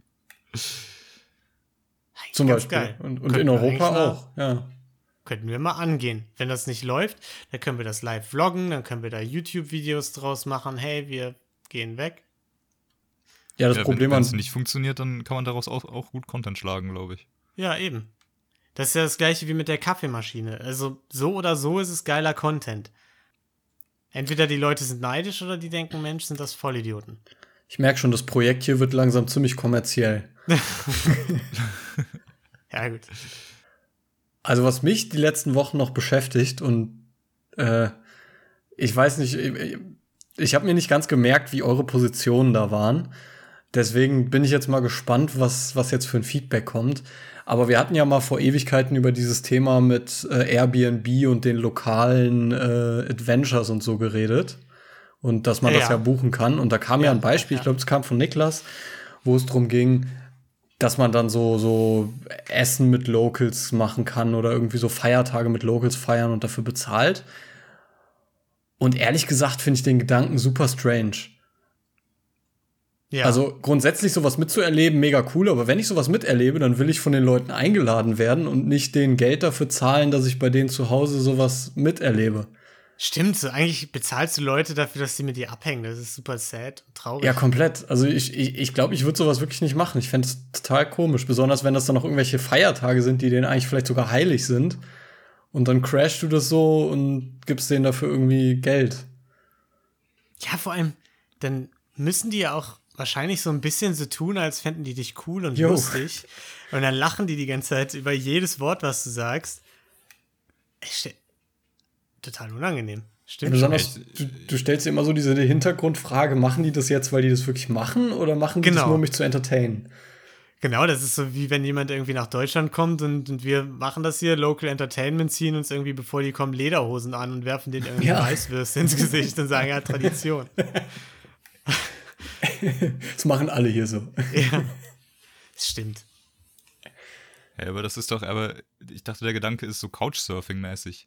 Zum ganz Beispiel. geil. Und, und in Europa auch, ja. Könnten wir mal angehen. Wenn das nicht läuft, dann können wir das live vloggen, dann können wir da YouTube-Videos draus machen. Hey, wir gehen weg. Ja, das ja, Problem wenn es nicht funktioniert, dann kann man daraus auch, auch gut Content schlagen, glaube ich. Ja, eben. Das ist ja das gleiche wie mit der Kaffeemaschine. Also so oder so ist es geiler Content. Entweder die Leute sind neidisch oder die denken, Mensch, sind das Vollidioten. Ich merke schon, das Projekt hier wird langsam ziemlich kommerziell. Ja, gut. Also was mich die letzten Wochen noch beschäftigt und äh, ich weiß nicht, ich, ich habe mir nicht ganz gemerkt, wie eure Positionen da waren. Deswegen bin ich jetzt mal gespannt, was, was jetzt für ein Feedback kommt. Aber wir hatten ja mal vor Ewigkeiten über dieses Thema mit äh, Airbnb und den lokalen äh, Adventures und so geredet. Und dass man Ja. das ja buchen kann. Und da kam ja, Ja, ein Beispiel, ich glaube, es kam von Niklas, wo es darum ging, dass man dann so, so Essen mit Locals machen kann oder irgendwie so Feiertage mit Locals feiern und dafür bezahlt. Und ehrlich gesagt finde ich den Gedanken super strange. Ja. Also grundsätzlich sowas mitzuerleben, mega cool, aber wenn ich sowas miterlebe, dann will ich von den Leuten eingeladen werden und nicht denen Geld dafür zahlen, dass ich bei denen zu Hause sowas miterlebe. Stimmt, so eigentlich bezahlst du Leute dafür, dass sie mit dir abhängen. Das ist super sad und traurig. Ja, komplett. Also ich glaube, ich, ich, glaub, ich würde sowas wirklich nicht machen. Ich fände es total komisch, besonders wenn das dann noch irgendwelche Feiertage sind, die denen eigentlich vielleicht sogar heilig sind. Und dann crashst du das so und gibst denen dafür irgendwie Geld. Ja, vor allem, dann müssen die ja auch wahrscheinlich so ein bisschen so tun, als fänden die dich cool und Jo. lustig. Und dann lachen die die ganze Zeit über jedes Wort, was du sagst. Echt, total unangenehm. Stimmt. schon. Besonders, du, du stellst dir immer so diese Hintergrundfrage, machen die das jetzt, weil die das wirklich machen oder machen die das Genau. nur, um mich zu entertainen? Genau, das ist so wie wenn jemand irgendwie nach Deutschland kommt und, und wir machen das hier, Local Entertainment, ziehen uns irgendwie, bevor die kommen, Lederhosen an und werfen denen irgendwie Ja. Weißwürste ins Gesicht und sagen, ja, Tradition. Das machen alle hier so. ja. Das stimmt. Ja, aber das ist doch, aber ich dachte, der Gedanke ist so Couchsurfing-mäßig.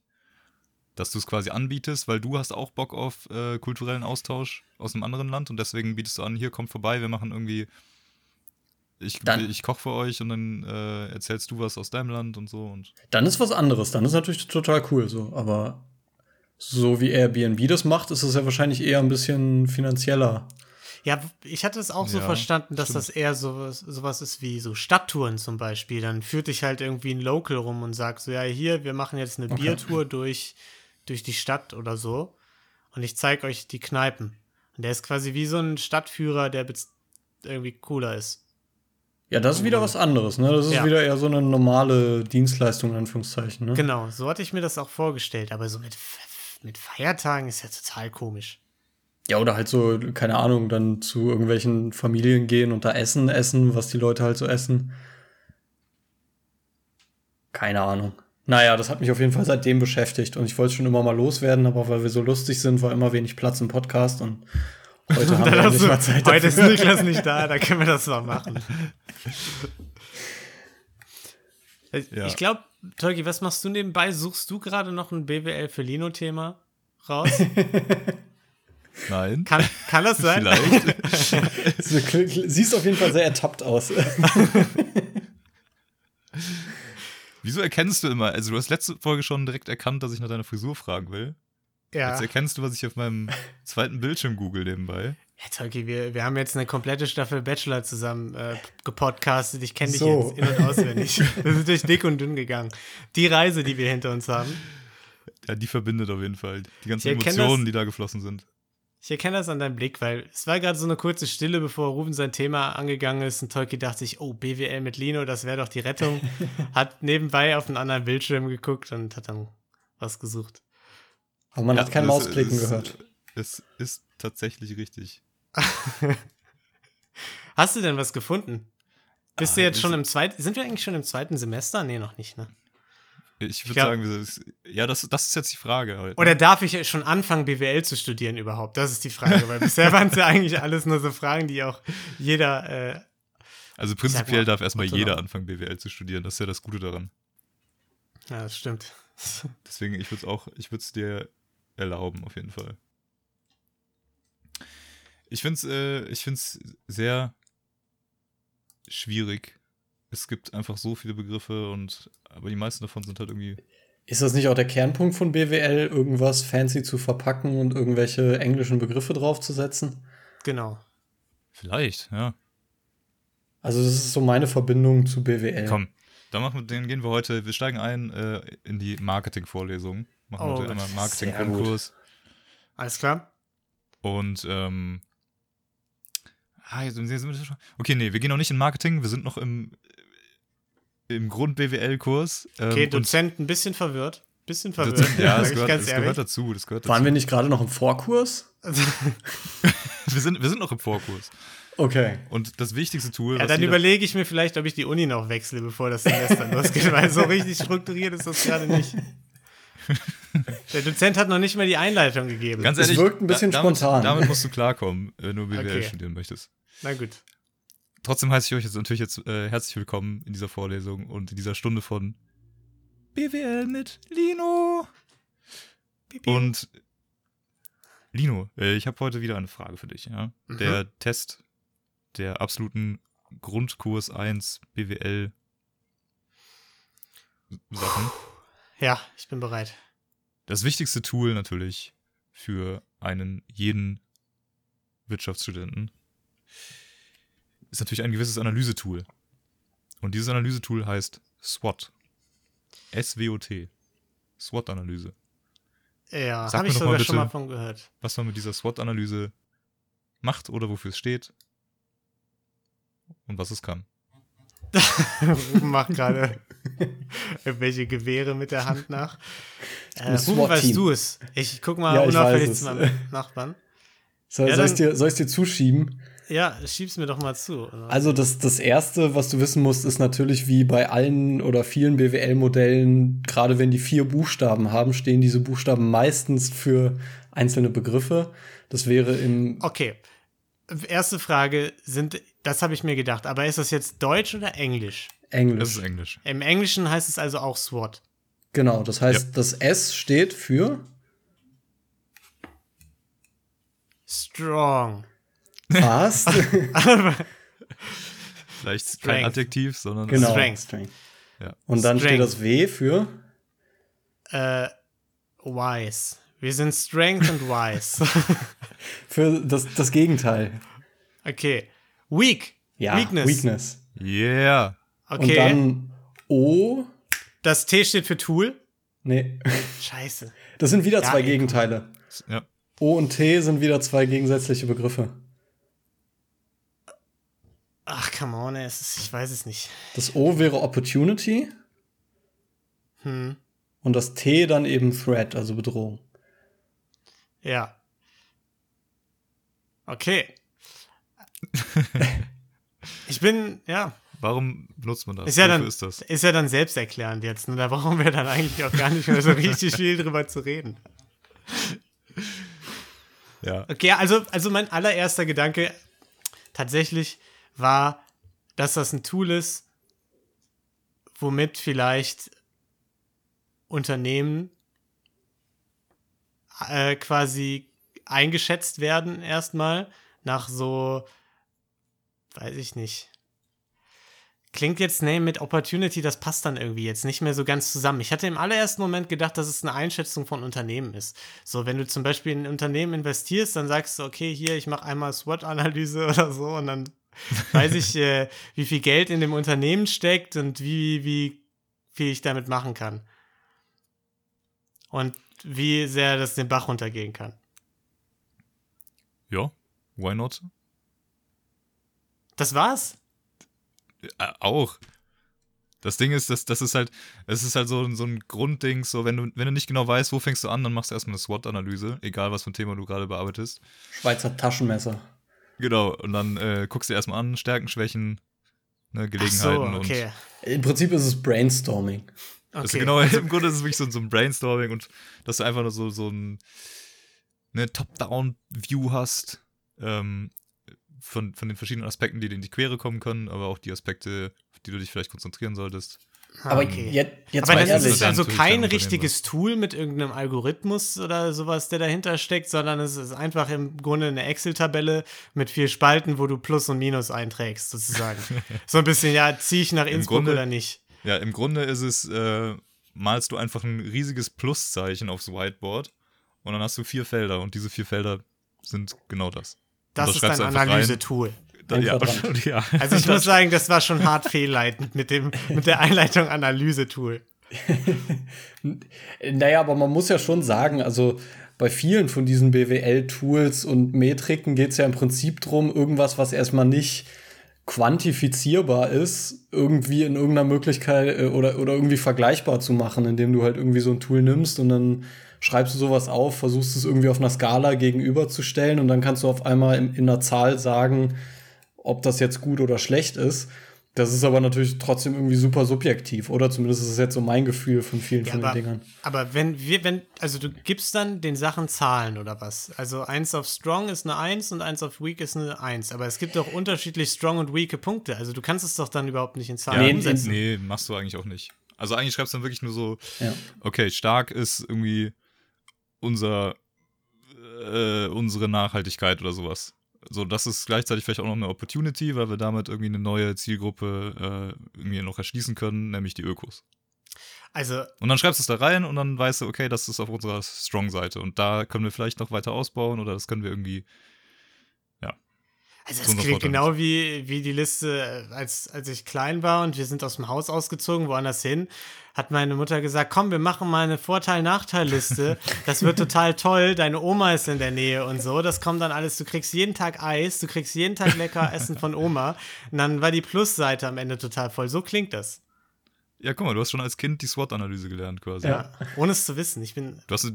Dass du es quasi anbietest, weil du hast auch Bock auf äh, kulturellen Austausch aus einem anderen Land und deswegen bietest du an, hier kommt vorbei, wir machen irgendwie, ich, Dann- ich koche für euch und dann äh, erzählst du was aus deinem Land und so und Dann ist was anderes. Dann ist natürlich total cool so. Aber so wie Airbnb das macht, ist es ja wahrscheinlich eher ein bisschen finanzieller. Ja, ich hatte es auch so Ja, verstanden, dass stimmt. das eher sowas, sowas ist wie so Stadttouren zum Beispiel. Dann führt dich halt irgendwie ein Local rum und sagt so, ja, hier, wir machen jetzt eine Okay. Biertour durch, durch die Stadt oder so. Und ich zeige euch die Kneipen. Und der ist quasi wie so ein Stadtführer, der irgendwie cooler ist. Ja, das ist wieder was anderes, ne? Das ist Ja. wieder eher so eine normale Dienstleistung, in Anführungszeichen, ne? Genau, so hatte ich mir das auch vorgestellt. Aber so mit, mit Feiertagen ist ja total komisch. Ja, oder halt so, keine Ahnung, dann zu irgendwelchen Familien gehen und da Essen essen, was die Leute halt so essen. Keine Ahnung. Naja, das hat mich auf jeden Fall seitdem beschäftigt und ich wollte schon immer mal loswerden, aber weil wir so lustig sind, war immer wenig Platz im Podcast und heute haben wir du, mal Zeit heute ist dafür. Niklas nicht da, da können wir das mal machen. Ja. Ich glaube, Tolki, was machst du nebenbei? Suchst du gerade noch ein BWL für Lino-Thema raus? nein, Kann, kann das sein? vielleicht. Siehst auf jeden Fall sehr ertappt aus. Wieso erkennst du immer, also du hast letzte Folge schon direkt erkannt, dass ich nach deiner Frisur fragen will. Ja. Jetzt erkennst du, was ich auf meinem zweiten Bildschirm google nebenbei. Ja, Tolki, wir, wir haben jetzt eine komplette Staffel Bachelor zusammen äh, gepodcastet. Ich kenne dich So. jetzt in- und auswendig. Wir sind durch dick und dünn gegangen. Die Reise, die wir hinter uns haben. Ja, die verbindet auf jeden Fall. Die ganzen Ich Emotionen, das- die da geflossen sind. Ich erkenne das an deinem Blick, weil es war gerade so eine kurze Stille, bevor Ruben sein Thema angegangen ist und Tolki dachte sich, oh, BWL mit Lino, das wäre doch die Rettung. hat nebenbei auf einen anderen Bildschirm geguckt und hat dann was gesucht. Aber man hat kein Mausklicken es, gehört. Es ist tatsächlich richtig. Hast du denn was gefunden? Bist du Ah, jetzt schon ist- im zweiten, sind wir eigentlich schon im zweiten Semester? Nee, noch nicht, ne? Ich würde sagen, ja, das, das ist jetzt die Frage heute. Oder darf ich schon anfangen, BWL zu studieren überhaupt? Das ist die Frage, weil bisher waren es ja eigentlich alles nur so Fragen, die auch jeder, äh, also prinzipiell darf erstmal jeder anfangen, BWL zu studieren. Das ist ja das Gute daran. ja, das stimmt. Deswegen, ich würde es auch, ich würde es dir erlauben, auf jeden Fall. Ich finde es äh, ich find's sehr schwierig. Es gibt einfach so viele Begriffe und aber die meisten davon sind halt irgendwie. Ist das nicht auch der Kernpunkt von BWL, irgendwas fancy zu verpacken und irgendwelche englischen Begriffe draufzusetzen? Genau. Vielleicht, ja. Also, das ist so meine Verbindung zu BWL. Komm, dann machen wir, den gehen wir heute, wir steigen ein äh, in die Marketing-Vorlesung. Machen Oh, wir heute einmal einen Sehr Marketing-Grundkurs. Alles klar? Und, ähm. Ah, jetzt sind wir schon. Okay, nee, wir gehen noch nicht in Marketing, wir sind noch im, im Grund-BWL-Kurs. Ähm, Okay, Dozent ein bisschen verwirrt. Bisschen verwirrt. Dozent, ja, das gehört, ganz das gehört dazu. Das gehört dazu. Waren wir nicht gerade noch im Vorkurs? wir, sind, wir sind noch im Vorkurs. Okay. Und das wichtigste Tool, Ja, was dann überlege ich mir vielleicht, ob ich die Uni noch wechsle, bevor das Semester losgeht, weil so richtig strukturiert ist das gerade nicht. Der Dozent hat noch nicht mal die Einleitung gegeben. Ganz Es ehrlich, wirkt ein bisschen damit, spontan. Damit musst du klarkommen, wenn du BWL Okay. studieren möchtest. Na gut. Trotzdem heiße ich euch jetzt natürlich jetzt äh, herzlich willkommen in dieser Vorlesung und in dieser Stunde von BWL mit Lino. Pipi. Und Lino, äh, ich habe heute wieder eine Frage für dich. Ja? Mhm. Der Test der absoluten Grundkurs 1 BWL Sachen. Ja, ich bin bereit. Das wichtigste Tool natürlich für einen jeden Wirtschaftsstudenten ist natürlich ein gewisses Analysetool. Und dieses Analysetool heißt SWOT. S-W-O-T. SWOT-Analyse. Ja, Sag habe mir ich sogar schon bitte. mal von gehört. Was man mit dieser SWOT-Analyse macht oder wofür es steht und was es kann. Ruben macht gerade irgendwelche Gewehre mit der Hand nach. Äh, Ruben, weißt du es? Ich guck mal Ja, unauffällig zu meinem Nachbarn. Soll, Ja, soll ich dir, soll ich dir zuschieben? Ja, schieb's mir doch mal zu. Also das, das Erste, was du wissen musst, ist natürlich wie bei allen oder vielen BWL-Modellen, gerade wenn die vier Buchstaben haben, stehen diese Buchstaben meistens für einzelne Begriffe. Das wäre im Okay. Erste Frage sind, das habe ich mir gedacht, aber ist das jetzt Deutsch oder Englisch? Das Englisch. ist Englisch. Im Englischen heißt es also auch SWOT. Genau, das heißt, das S steht für Strong. Fast. Vielleicht Strength. kein Adjektiv, sondern genau. Strength. Strength. Ja. Und dann steht Strength. das W für Äh, wise. Wir sind strength and wise. für das, das Gegenteil. okay. Weak. Ja, Weakness. Weakness. Yeah. Und Okay. dann O. das T steht für Tool. Nee, Scheiße. das sind wieder Ja, zwei Gegenteile. Ja. O und T sind wieder zwei gegensätzliche Begriffe. Ach, come on, es ist, ich weiß es nicht. Das O wäre Opportunity Hm. und das T dann eben Threat, also Bedrohung. Ja. Okay. ich bin, ja, Warum benutzt man das? ist ja, dann, ist das? ist ja dann selbsterklärend jetzt. Ne? Da brauchen wir dann eigentlich auch gar nicht mehr so richtig viel drüber zu reden. Ja. Okay, also, also mein allererster Gedanke tatsächlich war, dass das ein Tool ist, womit vielleicht Unternehmen äh, quasi eingeschätzt werden erstmal nach so, weiß ich nicht. Klingt jetzt, nee, mit Opportunity, das passt dann irgendwie jetzt nicht mehr so ganz zusammen. Ich hatte im allerersten Moment gedacht, dass es eine Einschätzung von Unternehmen ist. So, wenn du zum Beispiel in ein Unternehmen investierst, dann sagst du, okay, hier, ich mache einmal SWOT-Analyse oder so und dann weiß ich, äh, wie viel Geld in dem Unternehmen steckt und wie, wie viel ich damit machen kann. Und wie sehr das den Bach runtergehen kann. Ja. Why not? Das war's? Äh, auch. Das Ding ist, das, das ist halt, es ist halt so, ein- so ein Grundding, so wenn du, wenn du nicht genau weißt, wo fängst du an, dann machst du erstmal eine SWOT-Analyse, egal was für ein Thema du gerade bearbeitest. Schweizer Taschenmesser. Genau, und dann äh, guckst du dir erstmal an, Stärken, Schwächen, ne, Ach Gelegenheiten so, okay. Im Prinzip ist es Brainstorming. und also okay. genau, im Grunde ist es wirklich so, so ein Brainstorming und dass du einfach nur so, so ein eine Top-Down-View hast, ähm, von, von den verschiedenen Aspekten, die dir in die Quere kommen können, aber auch die Aspekte, auf die du dich vielleicht konzentrieren solltest. Aber okay. jetzt, jetzt Aber mal dann ist also kein dein richtiges Tool mit irgendeinem Algorithmus oder sowas, der dahinter steckt, sondern es ist einfach im Grunde eine Excel-Tabelle mit vier Spalten, wo du Plus und Minus einträgst, sozusagen. so ein bisschen, ja, ziehe ich nach Innsbruck Grunde- oder nicht. Ja, im Grunde ist es, äh, malst du einfach ein riesiges Pluszeichen aufs Whiteboard und dann hast du vier Felder und diese vier Felder sind genau das. Das da ist schreibst ein du einfach rein. Analysetool. Ja, ja. Also ich muss sagen, das war schon hart fehlleitend mit, dem, mit der Einleitung Analysetool. Naja, aber man muss ja schon sagen, also bei vielen von diesen BWL-Tools und Metriken geht es ja im Prinzip drum, irgendwas, was erstmal nicht quantifizierbar ist, irgendwie in irgendeiner Möglichkeit äh, oder, oder irgendwie vergleichbar zu machen, indem du halt irgendwie so ein Tool nimmst und dann schreibst du sowas auf, versuchst es irgendwie auf einer Skala gegenüberzustellen und dann kannst du auf einmal in, in einer Zahl sagen, ob das jetzt gut oder schlecht ist. Das ist aber natürlich trotzdem irgendwie super subjektiv, oder? Zumindest ist es jetzt so mein Gefühl von vielen Ja, von aber, den Dingern. aber wenn wir, wenn, also du gibst dann den Sachen Zahlen oder was? Also eins auf Strong ist eine 1 und eins auf Weak ist eine 1. Aber es gibt doch unterschiedlich Strong und Weake Punkte. Also du kannst es doch dann überhaupt nicht in Zahlen Ja, Nee, umsetzen. nee, machst du eigentlich auch nicht. Also eigentlich schreibst du dann wirklich nur so, Ja. okay, stark ist irgendwie unser, äh, unsere Nachhaltigkeit oder sowas. So, das ist gleichzeitig vielleicht auch noch eine Opportunity, weil wir damit irgendwie eine neue Zielgruppe äh, irgendwie noch erschließen können, nämlich die Ökos. Also Und dann schreibst du es da rein und dann weißt du, okay, das ist auf unserer Strong-Seite und da können wir vielleicht noch weiter ausbauen oder das können wir irgendwie. Also unserem klingt genau wie, wie die Liste, äh, als, als ich klein war und wir sind aus dem Haus ausgezogen, woanders hin, hat meine Mutter gesagt, komm, wir machen mal eine Vorteil-Nachteil-Liste. Das wird total toll, deine Oma ist in der Nähe und so. Das kommt dann alles, du kriegst jeden Tag Eis, du kriegst jeden Tag lecker Essen von Oma. Und dann war die Plusseite am Ende total voll. So klingt das. Ja, guck mal, du hast schon als Kind die SWOT-Analyse gelernt quasi. Ja. Ohne es zu wissen. Ich bin, Du hast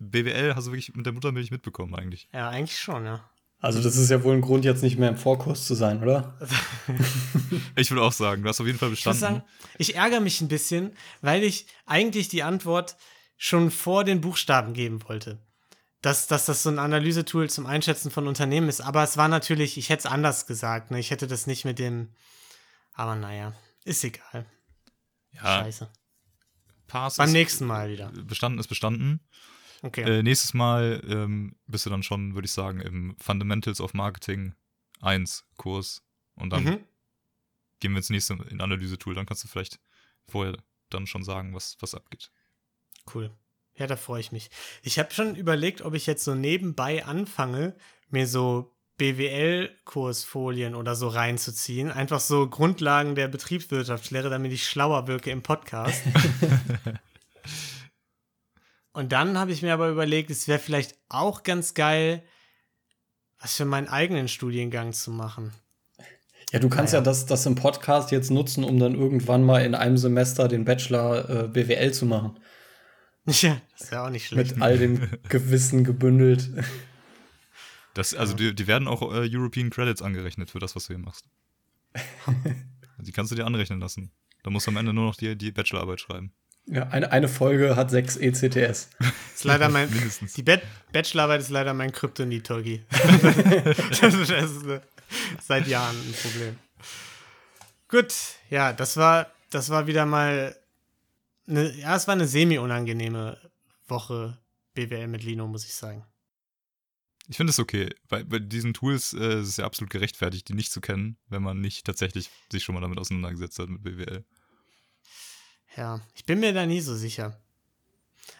BWL hast du wirklich mit der Muttermilch mitbekommen eigentlich. ja, eigentlich schon, ja. Also, das ist ja wohl ein Grund, jetzt nicht mehr im Vorkurs zu sein, oder? Ich würde auch sagen, du hast auf jeden Fall Ich bestanden. sagen, ich ärgere mich ein bisschen, weil ich eigentlich die Antwort schon vor den Buchstaben geben wollte. Dass, dass das so ein Analysetool zum Einschätzen von Unternehmen ist. Aber es war natürlich, ich hätte es anders gesagt. Ne? Ich hätte das nicht mit dem. Aber naja, ist egal. ja, Scheiße. Pass Beim ist nächsten Mal wieder. bestanden ist bestanden. Okay. Äh, nächstes Mal ähm, bist du dann schon, würde ich sagen, im Fundamentals of Marketing 1 Kurs. Und dann mhm. gehen wir ins nächste in Analyse-Tool. Dann kannst du vielleicht vorher dann schon sagen, was, was abgeht. Cool. Ja, da freue ich mich. Ich habe schon überlegt, ob ich jetzt so nebenbei anfange, mir so BWL-Kursfolien oder so reinzuziehen. Einfach so Grundlagen der Betriebswirtschaftslehre, damit ich schlauer wirke im Podcast. Und dann habe ich mir aber überlegt, es wäre vielleicht auch ganz geil, was für meinen eigenen Studiengang zu machen. Ja, du kannst Naja. ja das, das im Podcast jetzt nutzen, um dann irgendwann mal in einem Semester den Bachelor äh, BWL zu machen. Ja, das wäre auch nicht schlecht. Mit all dem Gewissen gebündelt. Das, also die, die werden auch äh, European Credits angerechnet für das, was du hier machst. die kannst du dir anrechnen lassen. Da musst du am Ende nur noch die, die Bachelorarbeit schreiben. Ja, eine, eine Folge hat sechs ECTS. ist leider mein, Mindestens. die Ba- Bachelorarbeit ist leider mein Kryptonit, Torgi. das ist, das ist äh, seit Jahren ein Problem. Gut, ja, das war, das war wieder mal, eine, ja, es war eine semi-unangenehme Woche BWL mit Lino, muss ich sagen. Ich finde es okay. Bei, bei diesen Tools äh, ist es ja absolut gerechtfertigt, die nicht zu kennen, wenn man nicht tatsächlich sich schon mal damit auseinandergesetzt hat mit BWL. Ja, ich bin mir da nie so sicher.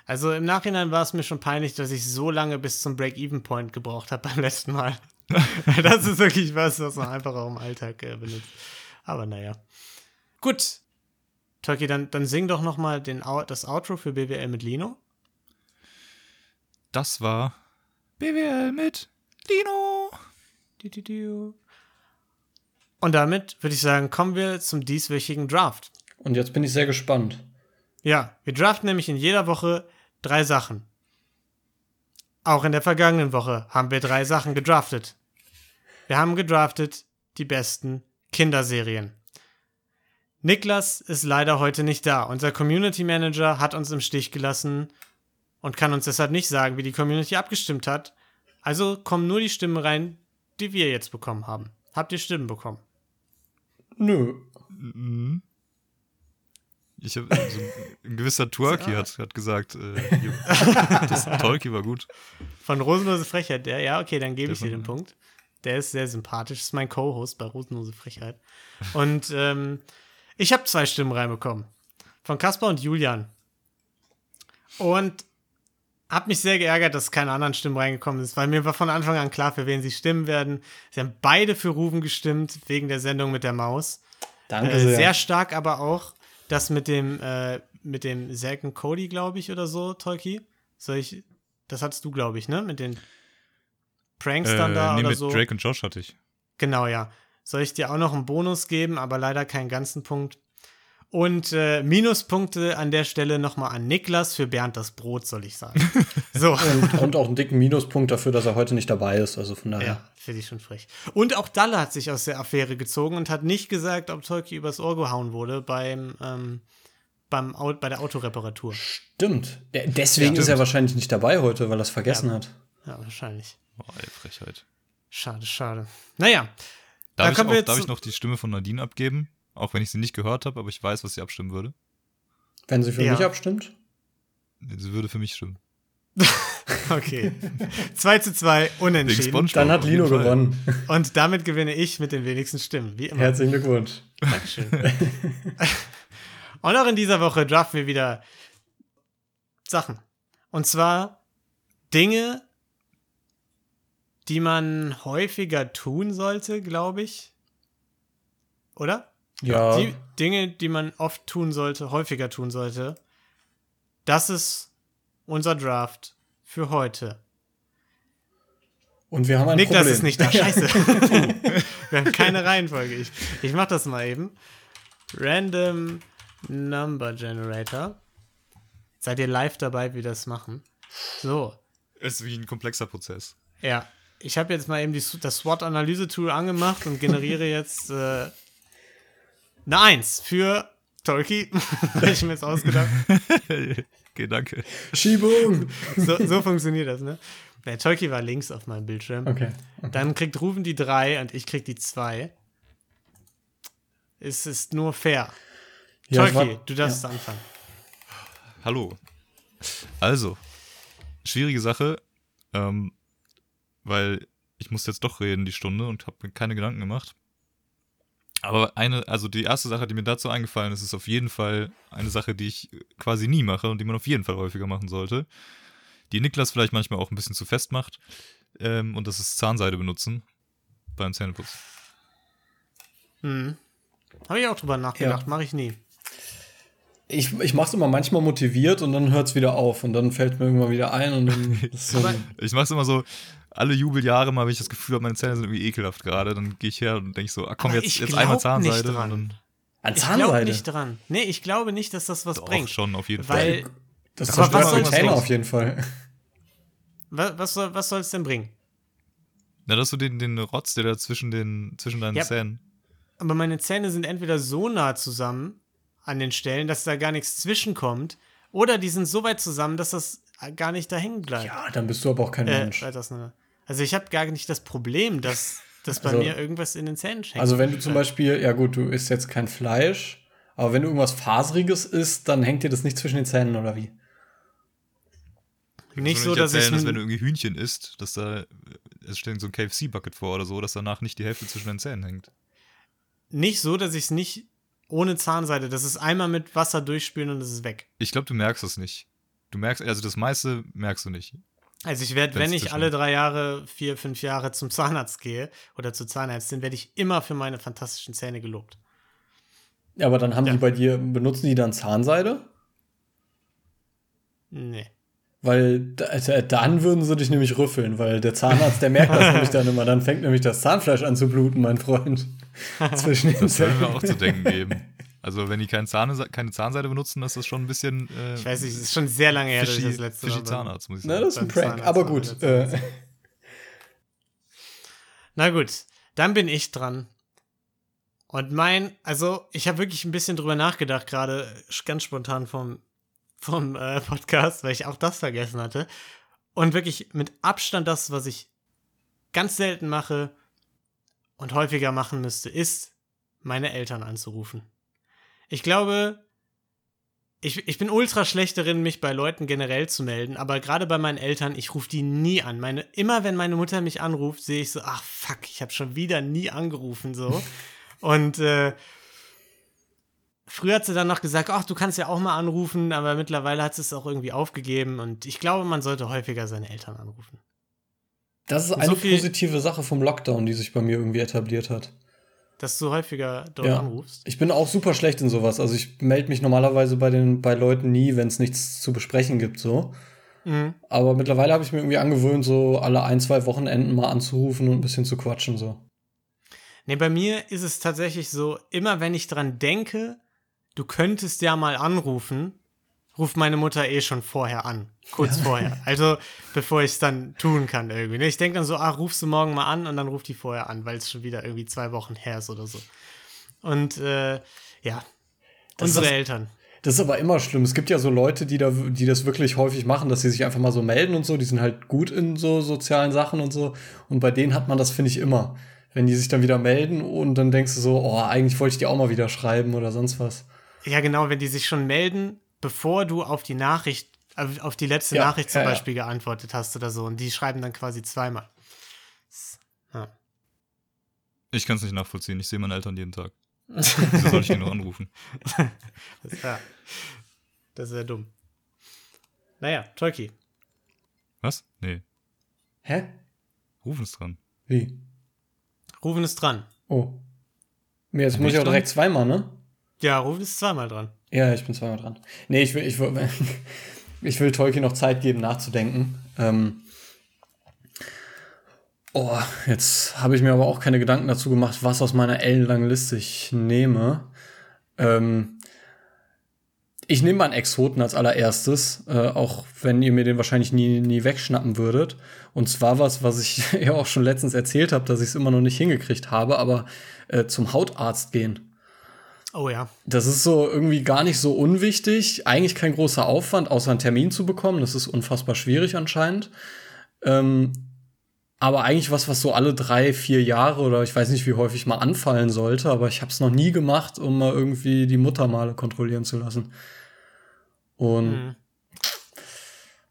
Also im Nachhinein war es mir schon peinlich, dass ich so lange bis zum Break-Even-Point gebraucht habe beim letzten Mal. das ist wirklich was, was man einfach auch im Alltag äh, benutzt. Aber naja. Gut. Tolki, dann, dann sing doch noch mal den, das Outro für BWL mit Lino. Das war BWL mit Lino. Du, du, du. Und damit würde ich sagen, kommen wir zum dieswöchigen Draft. Und jetzt bin ich sehr gespannt. Ja, wir draften nämlich in jeder Woche drei Sachen. Auch in der vergangenen Woche haben wir drei Sachen gedraftet. Wir haben gedraftet die besten Kinderserien. Niklas ist leider heute nicht da. Unser Community Manager hat uns im Stich gelassen und kann uns deshalb nicht sagen, wie die Community abgestimmt hat. Also kommen nur die Stimmen rein, die wir jetzt bekommen haben. Habt ihr Stimmen bekommen? Nö. Mhm. Ich hab, also, ein gewisser Twerky hat, hat gesagt, äh, das Tolki war gut. Von Rosenlose Frechheit, der, ja, okay, dann gebe ich dir den Punkt. Der ist sehr sympathisch, ist mein Co-Host bei Rosenlose Frechheit. Und ähm, ich habe zwei Stimmen reinbekommen. Von Kaspar und Julian. Und habe mich sehr geärgert, dass keine anderen Stimmen reingekommen sind, weil mir war von Anfang an klar, für wen sie stimmen werden. Sie haben beide für Ruben gestimmt, wegen der Sendung mit der Maus. Danke Äh, sehr. sehr stark aber auch das mit dem, äh, mit dem Zack und Cody, glaube ich, oder so, Tolki. Soll ich, das hattest du, glaube ich, ne? Mit den Prankstern Äh, da nee, oder mit so. Drake und Josh hatte ich. Genau, ja. Soll ich dir auch noch einen Bonus geben, aber leider keinen ganzen Punkt. Und äh, Minuspunkte an der Stelle nochmal an Niklas für Bernd das Brot, soll ich sagen. So. und, und auch einen dicken Minuspunkt dafür, dass er heute nicht dabei ist. Also von daher. Ja, finde ich schon frech. Und auch Dalle hat sich aus der Affäre gezogen und hat nicht gesagt, ob Tolki übers Ohr gehauen wurde beim, ähm, beim Au bei der Autoreparatur. Stimmt. Der, deswegen Ja, ist er stimmt. wahrscheinlich nicht dabei heute, weil er es vergessen Ja. hat. Ja, wahrscheinlich. Oh, ey, Frechheit. Schade, schade. Naja, Da Darf, ich, kommen auch, wir jetzt darf ich noch die Stimme von Nadine abgeben? Auch wenn ich sie nicht gehört habe, aber ich weiß, was sie abstimmen würde. Wenn sie für Ja. mich abstimmt. Sie würde für mich stimmen. okay. 2 zu 2, Wegen unentschieden. Dann hat Lino gewonnen. Und damit gewinne ich mit den wenigsten Stimmen. Wie immer. Herzlichen Glückwunsch. Dankeschön. Und auch in dieser Woche draften wir wieder Sachen. Und zwar Dinge, die man häufiger tun sollte, glaube ich. Oder? Ja. Die Dinge, die man oft tun sollte, häufiger tun sollte. Das ist unser Draft für heute. Und wir haben ein Niklas Problem. ist nicht da. Scheiße. Wir haben keine Reihenfolge. Ich, ich mach das mal eben. Random Number Generator. Seid ihr live dabei, wie wir das machen? So. Es ist wie ein komplexer Prozess. Ja. ich habe jetzt mal eben die, das SWOT-Analyse-Tool angemacht und generiere jetzt äh, eine 1 für Tolki. Habe ich mir jetzt ausgedacht. okay, danke. Schiebung! So, so funktioniert das, ne? Der Tolki war links auf meinem Bildschirm. Okay. Dann kriegt Rufen die 3 und ich krieg die 2. Es ist nur fair. Ja, Tolki, du darfst anfangen. Hallo. Also, schwierige Sache, ähm, weil ich musste jetzt doch reden die Stunde und habe mir keine Gedanken gemacht. Aber eine, also die erste Sache, die mir dazu eingefallen ist, ist auf jeden Fall eine Sache, die ich quasi nie mache und die man auf jeden Fall häufiger machen sollte. Die Niklas vielleicht manchmal auch ein bisschen zu fest macht. Ähm, und das ist Zahnseide benutzen beim Zähneputz. Hm. Habe ich auch drüber nachgedacht, Ja. mache ich nie. Ich, ich mach's immer manchmal motiviert und dann hört's wieder auf und dann fällt mir irgendwann wieder ein und dann so Ich mache es immer so, alle Jubeljahre mal, wenn ich das Gefühl habe, meine Zähne sind irgendwie ekelhaft gerade, dann gehe ich her und denke so, ah komm, Aber jetzt, jetzt einmal nicht Zahnseide dran. und dann an Ich glaube Zahnseide. nicht dran. Nee, ich glaube nicht, dass das was doch bringt. schon auf jeden Weil, Fall. Das zerstört soll die das Zähne auf jeden Fall. was, was soll was soll's denn bringen? Na, dass du den, den Rotz, der da zwischen, den, zwischen deinen Ja. Zähnen. Aber meine Zähne sind entweder so nah zusammen an den Stellen, dass da gar nichts zwischenkommt, oder die sind so weit zusammen, dass das gar nicht da hängen bleibt. Ja, dann bist du aber auch kein äh, Mensch. weiter auseinander. Also ich habe gar nicht das Problem, dass, dass bei Also- mir irgendwas in den Zähnen hängt. Also wenn du zum Beispiel, ja gut, du isst jetzt kein Fleisch, aber wenn du irgendwas Faseriges isst, dann hängt dir das nicht zwischen den Zähnen oder wie? nicht Kannst so, dass ich erzählen, dass wenn du irgendwie Hühnchen isst, dass da, es stellt so ein KFC-Bucket vor oder so, dass danach nicht die Hälfte zwischen den Zähnen hängt. nicht so, dass ich es nicht ohne Zahnseide, das ist einmal mit Wasser durchspülen und es ist weg. Ich glaube, du merkst es nicht. Du merkst, also das meiste merkst du nicht. Also ich werde, wenn ich alle drei Jahre, vier, fünf Jahre zum Zahnarzt gehe oder zur Zahnärztin, werde ich immer für meine fantastischen Zähne gelobt. Ja, aber dann haben Ja. die bei dir, benutzen die dann Zahnseide? Nee. Weil da- da- dann würden sie dich nämlich rüffeln, weil der Zahnarzt, der merkt das nämlich dann immer. Dann fängt nämlich das Zahnfleisch an zu bluten, mein Freund. Zwischen den Das würde mir Zähnen. auch zu denken geben. Also wenn die keine, Zahne, keine Zahnseide benutzen, ist das schon ein bisschen äh, Ich weiß nicht, es ist schon sehr lange her, dass ich fishy, das letzte fishy Mal Zahnarzt, muss ich Na, sagen. das ist ein Prank. Zahnarzt Aber gut. Äh, Na gut, dann bin ich dran. Und mein, also ich habe wirklich ein bisschen drüber nachgedacht, gerade ganz spontan vom, vom äh, Podcast, weil ich auch das vergessen hatte. Und wirklich mit Abstand das, was ich ganz selten mache und häufiger machen müsste, ist, meine Eltern anzurufen. Ich glaube, ich, ich bin ultra schlecht darin, mich bei Leuten generell zu melden, aber gerade bei meinen Eltern, ich rufe die nie an. Meine, immer wenn meine Mutter mich anruft, sehe ich so, ach fuck, ich habe schon wieder nie angerufen so. Und äh, früher hat sie dann noch gesagt, ach, du kannst ja auch mal anrufen, aber mittlerweile hat sie es auch irgendwie aufgegeben und ich glaube, man sollte häufiger seine Eltern anrufen. das ist eine so positive Sache vom Lockdown, die sich bei mir irgendwie etabliert hat. Dass du häufiger dort Ja. anrufst. Ich bin auch super schlecht in sowas. Also ich melde mich normalerweise bei den bei Leuten nie, wenn es nichts zu besprechen gibt, so. Mhm. Aber mittlerweile habe ich mir irgendwie angewöhnt, so alle ein, zwei Wochenenden mal anzurufen und ein bisschen zu quatschen, so. Nee, bei mir ist es tatsächlich so, immer wenn ich dran denke, du könntest ja mal anrufen, ruft meine Mutter eh schon vorher an. Kurz vorher. Also, bevor ich es dann tun kann irgendwie. ne? Ich denke dann so, ah, rufst du morgen mal an und dann ruft die vorher an, weil es schon wieder irgendwie zwei Wochen her ist oder so. Und äh, ja, Das ist unsere das- Eltern. Das ist aber immer schlimm. Es gibt ja so Leute, die, da, die das wirklich häufig machen, dass sie sich einfach mal so melden und so. Die sind halt gut in so sozialen Sachen und so. Und bei denen hat man das, finde ich, immer. Wenn die sich dann wieder melden und dann denkst du so, oh, eigentlich wollte ich die auch mal wieder schreiben oder sonst was. Ja, genau, wenn die sich schon melden, bevor du auf die Nachricht, äh, auf die letzte Ja, Nachricht zum ja, ja. Beispiel geantwortet hast oder so. Und die schreiben dann quasi zweimal. Ja. Ich kann es nicht nachvollziehen. Ich sehe meine Eltern jeden Tag. Wieso soll ich die nur anrufen? Das, ja. das ist ja dumm. Naja, Tolki. Was? Nee. Hä? Rufen ist dran. Wie? Rufen ist dran. Oh. Jetzt Bin muss ich ich auch dran? direkt zweimal, ne? Ja, Rufen ist zweimal dran. Ja, ich bin zweimal dran. Nee, ich will, ich will, ich will Tolkien noch Zeit geben, nachzudenken. Ähm, oh, jetzt habe ich mir aber auch keine Gedanken dazu gemacht, was aus meiner ellenlangen Liste ich nehme. Ähm, ich nehme mal einen Exoten als allererstes, äh, auch wenn ihr mir den wahrscheinlich nie, nie wegschnappen würdet. Und zwar was, was ich ja auch schon letztens erzählt habe, dass ich es immer noch nicht hingekriegt habe, aber äh, zum Hautarzt gehen. Oh ja. Das ist so irgendwie gar nicht so unwichtig. Eigentlich kein großer Aufwand, außer einen Termin zu bekommen. Das ist unfassbar schwierig anscheinend. Ähm, aber eigentlich was, was so alle drei, vier Jahre oder ich weiß nicht, wie häufig mal anfallen sollte. Aber ich habe es noch nie gemacht, um mal irgendwie die Muttermale kontrollieren zu lassen. Und Mhm.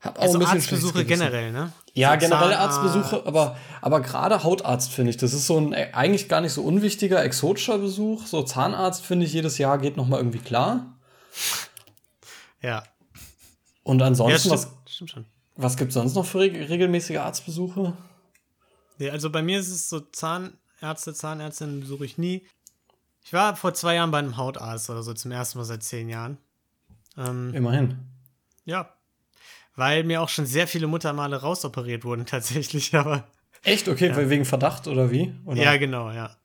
Hab auch Also ein bisschen Arztbesuche generell, ne? Ja, So generelle. Arztbesuche, aber, aber gerade Hautarzt finde ich, das ist so ein äh, eigentlich gar nicht so unwichtiger exotischer Besuch. So Zahnarzt finde ich jedes Jahr geht noch mal irgendwie klar. Ja. Und Ja, ansonsten, stimmt, was, stimmt schon. was gibt es sonst noch für reg regelmäßige Arztbesuche? Nee, also bei mir ist es so, Zahnärzte, Zahnärztinnen besuche ich nie. Ich war vor zwei Jahren bei einem Hautarzt oder so zum ersten Mal seit zehn Jahren. Ähm, Immerhin. ja. Weil mir auch schon sehr viele Muttermale rausoperiert wurden, tatsächlich, aber. Echt? Okay, weil wegen Verdacht oder wie? Oder? Ja, genau, ja.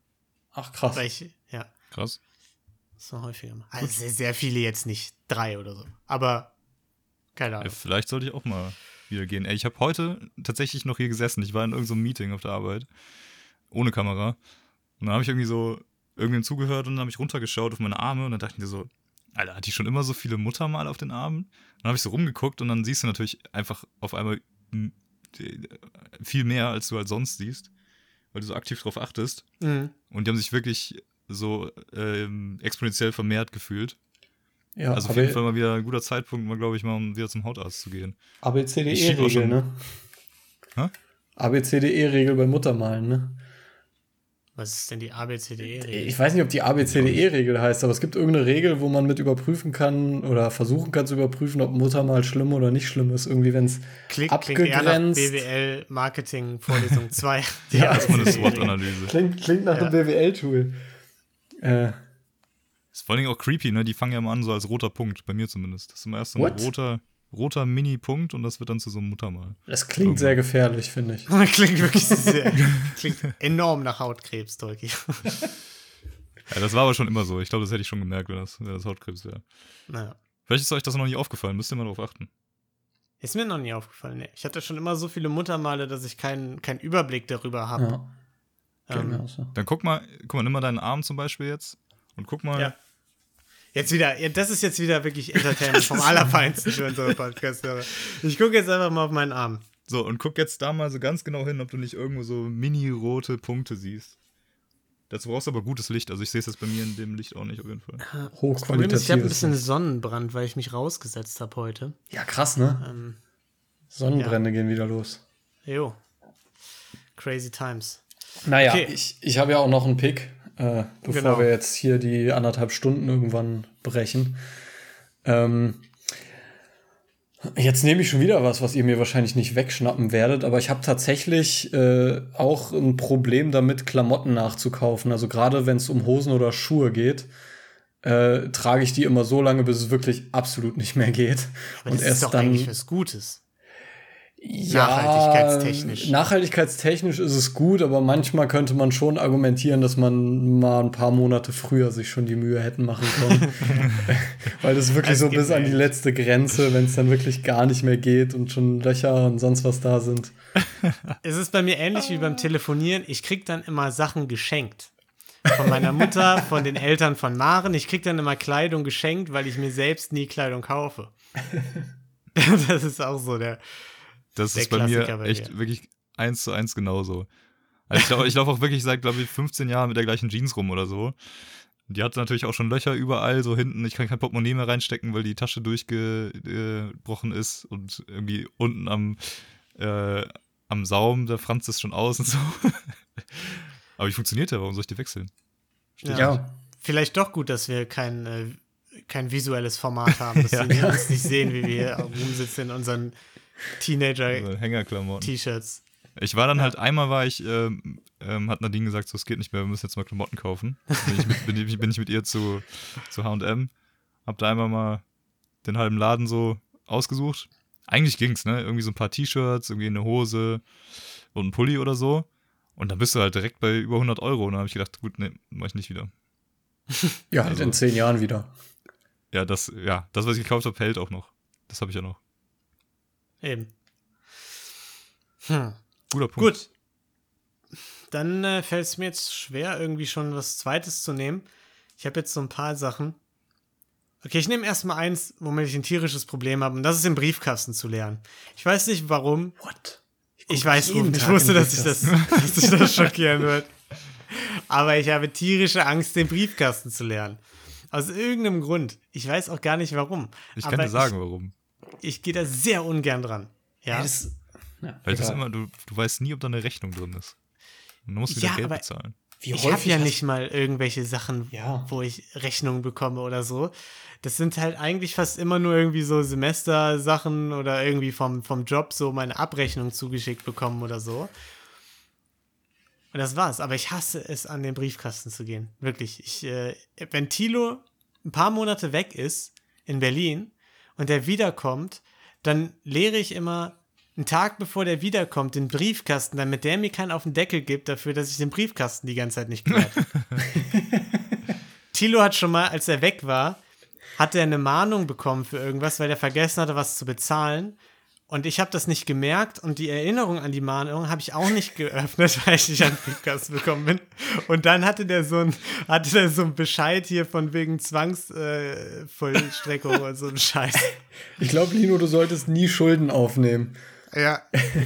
Ach krass. Weil ich, ja, Krass. so häufiger mal. Also sehr, sehr viele jetzt nicht, drei oder so. Aber, keine Ja, Ahnung. vielleicht sollte ich auch mal wieder gehen. Ey, ich habe heute tatsächlich noch hier gesessen. Ich war in irgendeinem Meeting auf der Arbeit. Ohne Kamera. Und dann habe ich irgendwie so irgendwem zugehört und dann habe ich runtergeschaut auf meine Arme und dann dachte ich mir so, Alter, hat die schon immer so viele Muttermale auf den Armen? Dann habe ich so rumgeguckt und dann siehst du natürlich einfach auf einmal m, die- viel mehr, als du halt sonst siehst, weil du so aktiv drauf achtest. Mhm. Und die haben sich wirklich so ähm, exponentiell vermehrt gefühlt. ja, Also auf jeden Fall mal wieder ein guter Zeitpunkt, mal glaube ich mal, um wieder zum Hautarzt zu gehen. Ich auch ABCDE-Regel, ne? ABCDE-Regel bei Muttermalen, ne? Was ist denn die ABCDE-Regel? Ich weiß nicht, ob die ABCDE-Regel heißt, aber es gibt irgendeine Regel, wo man mit überprüfen kann oder versuchen kann zu überprüfen, ob ein Muttermal schlimm oder nicht schlimm ist. Irgendwie, wenn es Klingt, klingt abgegrenzt. BWL Marketing Vorlesung 2. Ja, Erstmal eine. SWOT-Analyse. klingt, klingt nach Ja. einem BWL-Tool. Äh, Ist vor allen Dingen auch creepy, ne? Die fangen ja immer an so als roter Punkt, bei mir zumindest. Das ist immer erst so ein What? roter, roter Mini-Punkt und das wird dann zu so einem Muttermal. das klingt sehr gefährlich, finde ich. klingt wirklich sehr. Klingt enorm nach Hautkrebs, Tolki. Ja, das war aber schon immer so. Ich glaube, das hätte ich schon gemerkt, wenn das, wenn das Hautkrebs wäre. Naja. Vielleicht ist euch das noch nicht aufgefallen, müsst ihr mal drauf achten. Ist mir noch nie aufgefallen. Nee. Ich hatte schon immer so viele Muttermale, dass ich keinen keinen Überblick darüber habe. Ja, ähm, so. Dann guck mal, guck mal, nimm mal deinen Arm zum Beispiel jetzt und guck mal. Ja. Jetzt wieder, ja, das ist jetzt wieder wirklich Entertainment vom Allerfeinsten für unsere Podcast-Hörer. Ich gucke jetzt einfach mal auf meinen Arm. So, und guck jetzt da mal so ganz genau hin, ob du nicht irgendwo so mini-rote Punkte siehst. Dazu brauchst du aber gutes Licht. Also ich sehe es jetzt bei mir in dem Licht auch nicht auf jeden Fall. Problem ist, ich habe ein bisschen Hochqualitatives. Sonnenbrand, weil ich mich rausgesetzt habe heute. Ja, krass, ne? Ähm, Sonnenbrände gehen wieder los. jo. Crazy times. Naja, Okay. ich, ich habe ja auch noch einen Pick, äh, bevor Genau. wir jetzt hier die anderthalb Stunden irgendwann brechen. Ähm, jetzt nehme ich schon wieder was, was ihr mir wahrscheinlich nicht wegschnappen werdet, aber ich habe tatsächlich äh, auch ein Problem damit, Klamotten nachzukaufen. Also gerade wenn es um Hosen oder Schuhe geht, äh, trage ich die immer so lange, bis es wirklich absolut nicht mehr geht. Aber das ist doch eigentlich was Gutes. Nachhaltigkeitstechnisch. Nachhaltigkeitstechnisch ist es gut, aber manchmal könnte man schon argumentieren, dass man mal ein paar Monate früher sich schon die Mühe hätten machen können. Weil das wirklich Es so bis an die letzte Grenze, wenn es dann wirklich gar nicht mehr geht und schon Löcher und sonst was da sind. Es ist bei mir ähnlich wie beim Telefonieren. Ich krieg dann immer Sachen geschenkt. Von meiner Mutter, von den Eltern von Maren. Ich krieg dann immer Kleidung geschenkt, weil ich mir selbst nie Kleidung kaufe. Das ist auch so der. Das Der ist bei mir bei echt dir. wirklich eins zu eins genauso. Also ich glaube ich lauf auch wirklich seit, glaube ich, 15 Jahren mit der gleichen Jeans rum oder so. Die hatte natürlich auch schon Löcher überall, so hinten. Ich kann kein Portemonnaie mehr reinstecken, weil die Tasche durchgebrochen ist und irgendwie unten am, äh, am Saum, da franzt es schon aus und so. Aber die funktioniert ja, warum soll ich die wechseln? Ja. Vielleicht doch gut, dass wir kein, äh, kein visuelles Format haben, dass Ja. wir uns nicht sehen, wie wir hier rumsitzen in unseren Teenager-T-Shirts. Ich war dann halt, einmal war ich, ähm, ähm, hat Nadine gesagt, so, es geht nicht mehr, wir müssen jetzt mal Klamotten kaufen. Bin ich mit, bin, ich- bin ich mit ihr zu, zu H&M, hab da einmal mal den halben Laden so ausgesucht. Eigentlich ging's, ne? Irgendwie so ein paar T-Shirts, irgendwie eine Hose und ein Pulli oder so. Und dann bist du halt direkt bei über 100 Euro. Und dann habe ich gedacht, gut, ne, mach ich nicht wieder. Ja, halt Also- in zehn Jahren wieder. ja, das, ja, das, was ich gekauft habe, hält auch noch. Das habe ich ja noch. Eben. Hm. Guter Punkt. Gut. Dann äh, fällt es mir jetzt schwer, irgendwie schon was Zweites zu nehmen. Ich habe jetzt so ein paar Sachen. Okay, ich nehme erstmal eins, womit ich ein tierisches Problem habe, und das ist im Briefkasten zu lernen. Ich weiß nicht warum. What? Ich weiß, jeden Rufen, ich wusste, dass ich das, dass dich das schockieren wird. Aber ich habe tierische Angst, den Briefkasten zu lernen. Aus irgendeinem Grund. Ich weiß auch gar nicht warum. Ich Aber kann dir sagen, warum. Ich, gehe da sehr ungern dran. Ja, Ja, das, ja, Weil das immer, du, du weißt nie, ob da eine Rechnung drin ist. Und du musst wieder Ja, Geld aber- bezahlen. Wie ich habe häufig ja nicht mal irgendwelche Sachen, Ja. wo ich Rechnungen bekomme oder so. Das sind halt eigentlich fast immer nur irgendwie so Semestersachen oder irgendwie vom, vom Job so meine Abrechnung zugeschickt bekommen oder so. Und das war's. Aber ich hasse es, an den Briefkasten zu gehen. Wirklich. Ich, äh, wenn Thilo ein paar Monate weg ist in Berlin und der wiederkommt, dann leere ich immer einen Tag bevor der wiederkommt den Briefkasten, damit der mir keinen auf den Deckel gibt dafür, dass ich den Briefkasten die ganze Zeit nicht gehört habe. Thilo hat schon mal, als er weg war, hat er eine Mahnung bekommen für irgendwas, weil er vergessen hatte, was zu bezahlen. Und ich habe das nicht gemerkt und die Erinnerung an die Mahnung habe ich auch nicht geöffnet, weil ich nicht an den Briefkasten bekommen bin. Und dann hatte der so ein, hatte der so einen Bescheid hier von wegen Zwangsvollstreckung äh, und so ein Scheiß. Ich glaube, Lino, du solltest nie Schulden aufnehmen. Ja,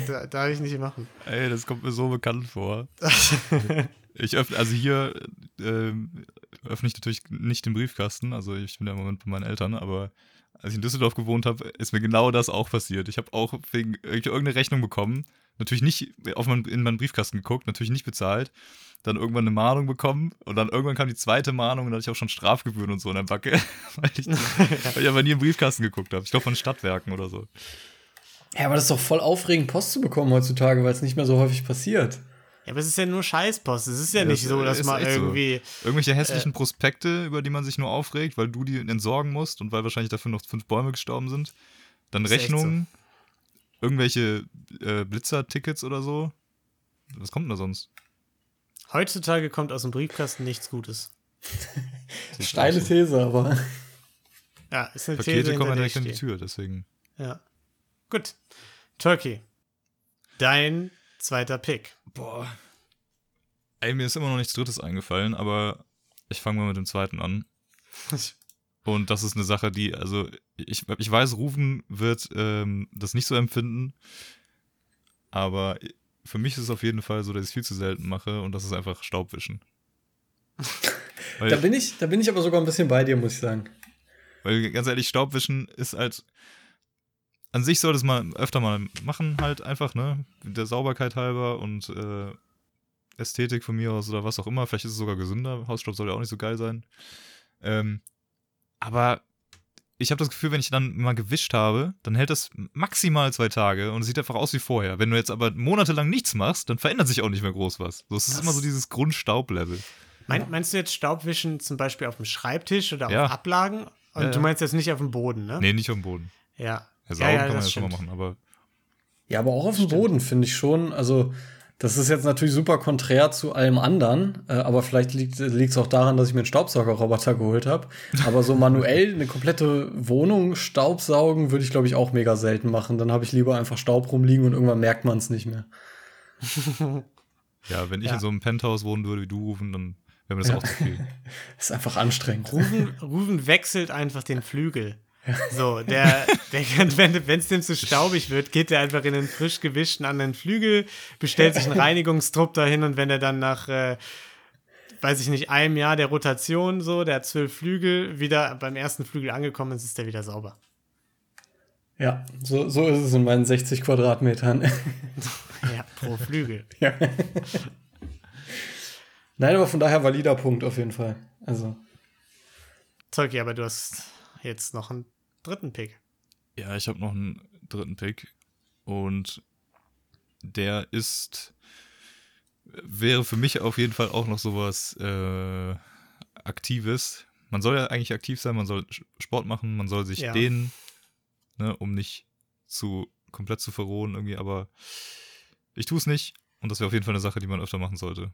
da, darf ich nicht machen. Ey, das kommt mir so bekannt vor. ich öffne, also hier ähm, öffne ich natürlich nicht den Briefkasten. Also ich bin ja im Moment bei meinen Eltern, aber als ich in Düsseldorf gewohnt habe, ist mir genau das auch passiert. Ich habe auch wegen irgendeine Rechnung bekommen. Natürlich nicht auf mein, in meinen Briefkasten geguckt, natürlich nicht bezahlt. Dann irgendwann eine Mahnung bekommen und dann irgendwann kam die zweite Mahnung und dann hatte ich auch schon Strafgebühren und so in der Backe, weil ich, weil ich aber nie im Briefkasten geguckt habe. Ich glaube von Stadtwerken oder so. Ja, aber das ist doch voll aufregend, Post zu bekommen heutzutage, weil es nicht mehr so häufig passiert. Ja, aber es ist ja nur Scheißpost. Es ist ja, Ja, nicht so, dass ist man echt so. irgendwie. Irgendwelche Äh. hässlichen Prospekte, über die man sich nur aufregt, weil du die entsorgen musst und weil wahrscheinlich dafür noch fünf Bäume gestorben sind. Dann Rechnungen, irgendwelche äh, Blitzer-Tickets oder so. Was kommt denn da sonst? Heutzutage kommt aus dem Briefkasten nichts Gutes. Steile These, aber. Ja, ist eine These, Pakete kommen ja direkt an die. Tür, deswegen. Ja. Gut. Turkey. Dein zweiter Pick. Boah. Ey, mir ist immer noch nichts Drittes eingefallen, aber ich fange mal mit dem zweiten an. Und das ist eine Sache, die, also, ich, ich weiß, Rufen wird ähm, das nicht so empfinden, aber für mich ist es auf jeden Fall so, dass ich es viel zu selten mache und das ist einfach Staubwischen. Da bin, ich, da bin ich aber sogar ein bisschen bei dir, muss ich sagen. weil ganz ehrlich, Staubwischen ist halt. An sich sollte es mal öfter mal machen, halt einfach, ne? Der Sauberkeit halber und äh, Ästhetik von mir aus oder was auch immer. Vielleicht ist es sogar gesünder. Hausstaub soll ja auch nicht so geil sein. Ähm, aber ich habe das Gefühl, wenn ich dann mal gewischt habe, dann hält das maximal zwei Tage und es sieht einfach aus wie vorher. Wenn du jetzt aber monatelang nichts machst, dann verändert sich auch nicht mehr groß was. So, es ist Das- immer so dieses Grundstaublevel. Mein, meinst du jetzt Staubwischen zum Beispiel auf dem Schreibtisch oder auf Ja. Ablagen? Und Ja, du meinst jetzt nicht auf dem Boden, ne? Nee, nicht am Boden. Ja. Ja, saugen kann man das ja schon mal machen, aber Ja, aber auch auf dem Boden finde ich schon. Also, das ist jetzt natürlich super konträr zu allem anderen, äh, aber vielleicht liegt es auch daran, dass ich mir einen Staubsaugerroboter geholt habe. Aber so manuell eine komplette Wohnung staubsaugen würde ich, glaube ich, auch mega selten machen. Dann habe ich lieber einfach Staub rumliegen und irgendwann merkt man es nicht mehr. ja, wenn ich Ja. in so einem Penthouse wohnen würde wie du rufen, dann wäre mir das Ja. auch zu viel. Ist einfach anstrengend. Rufen, Rufen wechselt einfach den Flügel. So, der, der wenn es dem zu staubig wird, geht er einfach in den frisch gewischten anderen Flügel, bestellt sich einen Reinigungstrupp dahin und wenn er dann nach, äh, weiß ich nicht, einem Jahr der Rotation so, der hat zwölf Flügel, wieder beim ersten Flügel angekommen ist, ist der wieder sauber. Ja, so, so ist es in meinen 60 Quadratmetern. Ja, pro Flügel. ja. Nein, aber von daher valider Punkt auf jeden Fall. Also, Zeugi, aber du hast jetzt noch einen dritten Pick. Ja, ich habe noch einen dritten Pick und der ist wäre für mich auf jeden Fall auch noch sowas äh, Aktives. Man soll ja eigentlich aktiv sein, man soll Sport machen, man soll sich Ja. dehnen, ne, um nicht zu komplett zu verrohen irgendwie, aber ich tue es nicht und das wäre auf jeden Fall eine Sache, die man öfter machen sollte.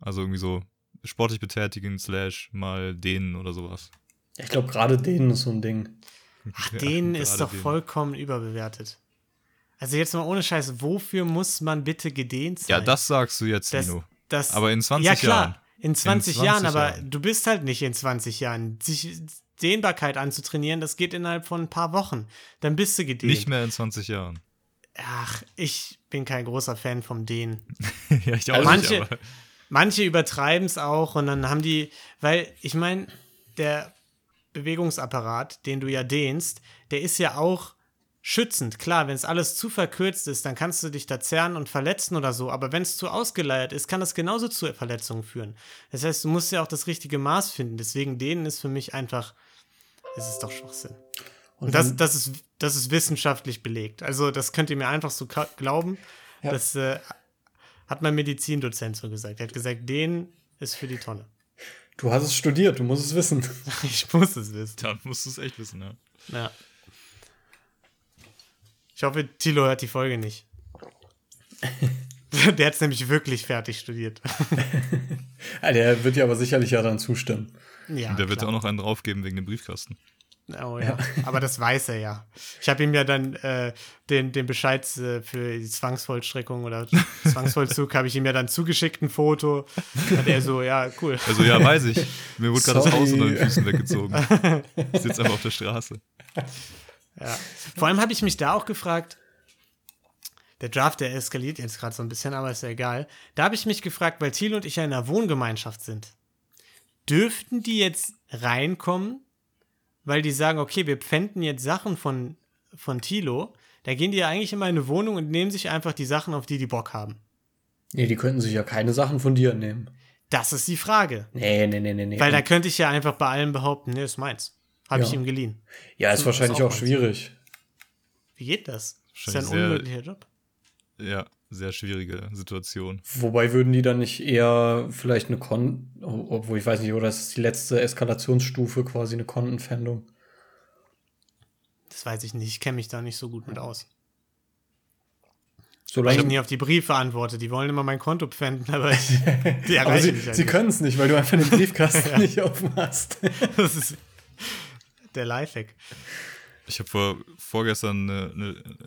Also irgendwie so sportlich betätigen slash mal dehnen oder sowas. Ich glaube, gerade denen ist so ein Ding. Ach, Ja, denen ist gerade doch denen. vollkommen überbewertet. Also jetzt mal ohne Scheiße, wofür muss man bitte gedehnt sein? Ja, das sagst du jetzt, das, Lino. das, Aber in 20 ja, klar, Jahren. In 20, 20 Jahren, aber Jahren. du bist halt nicht in 20 Jahren. Sich Dehnbarkeit anzutrainieren, das geht innerhalb von ein paar Wochen. Dann bist du gedehnt. Nicht mehr in 20 Jahren. Ach, ich bin kein großer Fan vom Dehnen. ja, ich auch Also nicht, manche- aber Manche übertreiben es auch und dann haben die, weil ich meine, der Bewegungsapparat, den du ja dehnst, der ist ja auch schützend. Klar, wenn es alles zu verkürzt ist, dann kannst du dich da zerren und verletzen oder so. Aber wenn es zu ausgeleiert ist, kann das genauso zu Verletzungen führen. Das heißt, du musst ja auch das richtige Maß finden. Deswegen dehnen ist für mich einfach, es ist doch Schwachsinn. Und das, dann- das, ist, das ist wissenschaftlich belegt. Also das könnt ihr mir einfach so glauben. Ja. Das äh, hat mein Medizindozent so gesagt. Er hat gesagt, den ist für die Tonne. Du hast es studiert, du musst es wissen. Ich muss es wissen. dann musst du es echt wissen, ja. Ja. Ich hoffe, Thilo hört die Folge nicht. Der hat es nämlich wirklich fertig studiert. Ja, der wird dir aber sicherlich ja dann zustimmen. ja, Und der wird klar. auch noch einen draufgeben wegen dem Briefkasten. Oh, ja. Aber das weiß er ja. Ich habe ihm ja dann äh, den, den Bescheid äh, für die Zwangsvollstreckung oder Zwangsvollzug habe ich ihm ja dann zugeschickt, ein Foto. Hat er so, ja, cool. Also ja, weiß ich. Mir wurde gerade das. Haus unter den Füßen weggezogen. Ich sitze einfach auf der Straße. Ja. Vor allem habe ich mich da auch gefragt, der Draft, der eskaliert jetzt gerade so ein bisschen, aber ist ja egal. Da habe ich mich gefragt, weil Thiel und ich ja in einer Wohngemeinschaft sind. Dürften die jetzt reinkommen, weil die sagen, okay, wir pfänden jetzt Sachen von, von Thilo, da gehen die ja eigentlich immer in eine Wohnung und nehmen sich einfach die Sachen, auf die die Bock haben. Nee, die könnten sich ja keine Sachen von dir nehmen. Das ist die Frage. Nee, nee, nee, nee, nee. Weil da könnte ich ja einfach bei allem behaupten, nee, ist meins. Habe Ja. ich ihm geliehen. ja, ist das wahrscheinlich ist auch auch schwierig. Wie geht das? Ist ja ein unmöglicher Job. Ja, sehr schwierige Situation. Wobei würden die dann nicht eher vielleicht eine Kon, obwohl ich weiß nicht, oder ist die letzte Eskalationsstufe quasi eine Kontenpfändung? Das weiß ich nicht. Ich kenne mich da nicht so gut mit aus. Weil Solange ich nie auf die Briefe antworte. Die wollen immer mein Konto pfänden, aber ich, die aber sie, halt sie nicht. können es nicht, weil du einfach den Briefkasten nicht aufmachst. Das ist der Lifehack. Ich habe vor, vorgestern eine,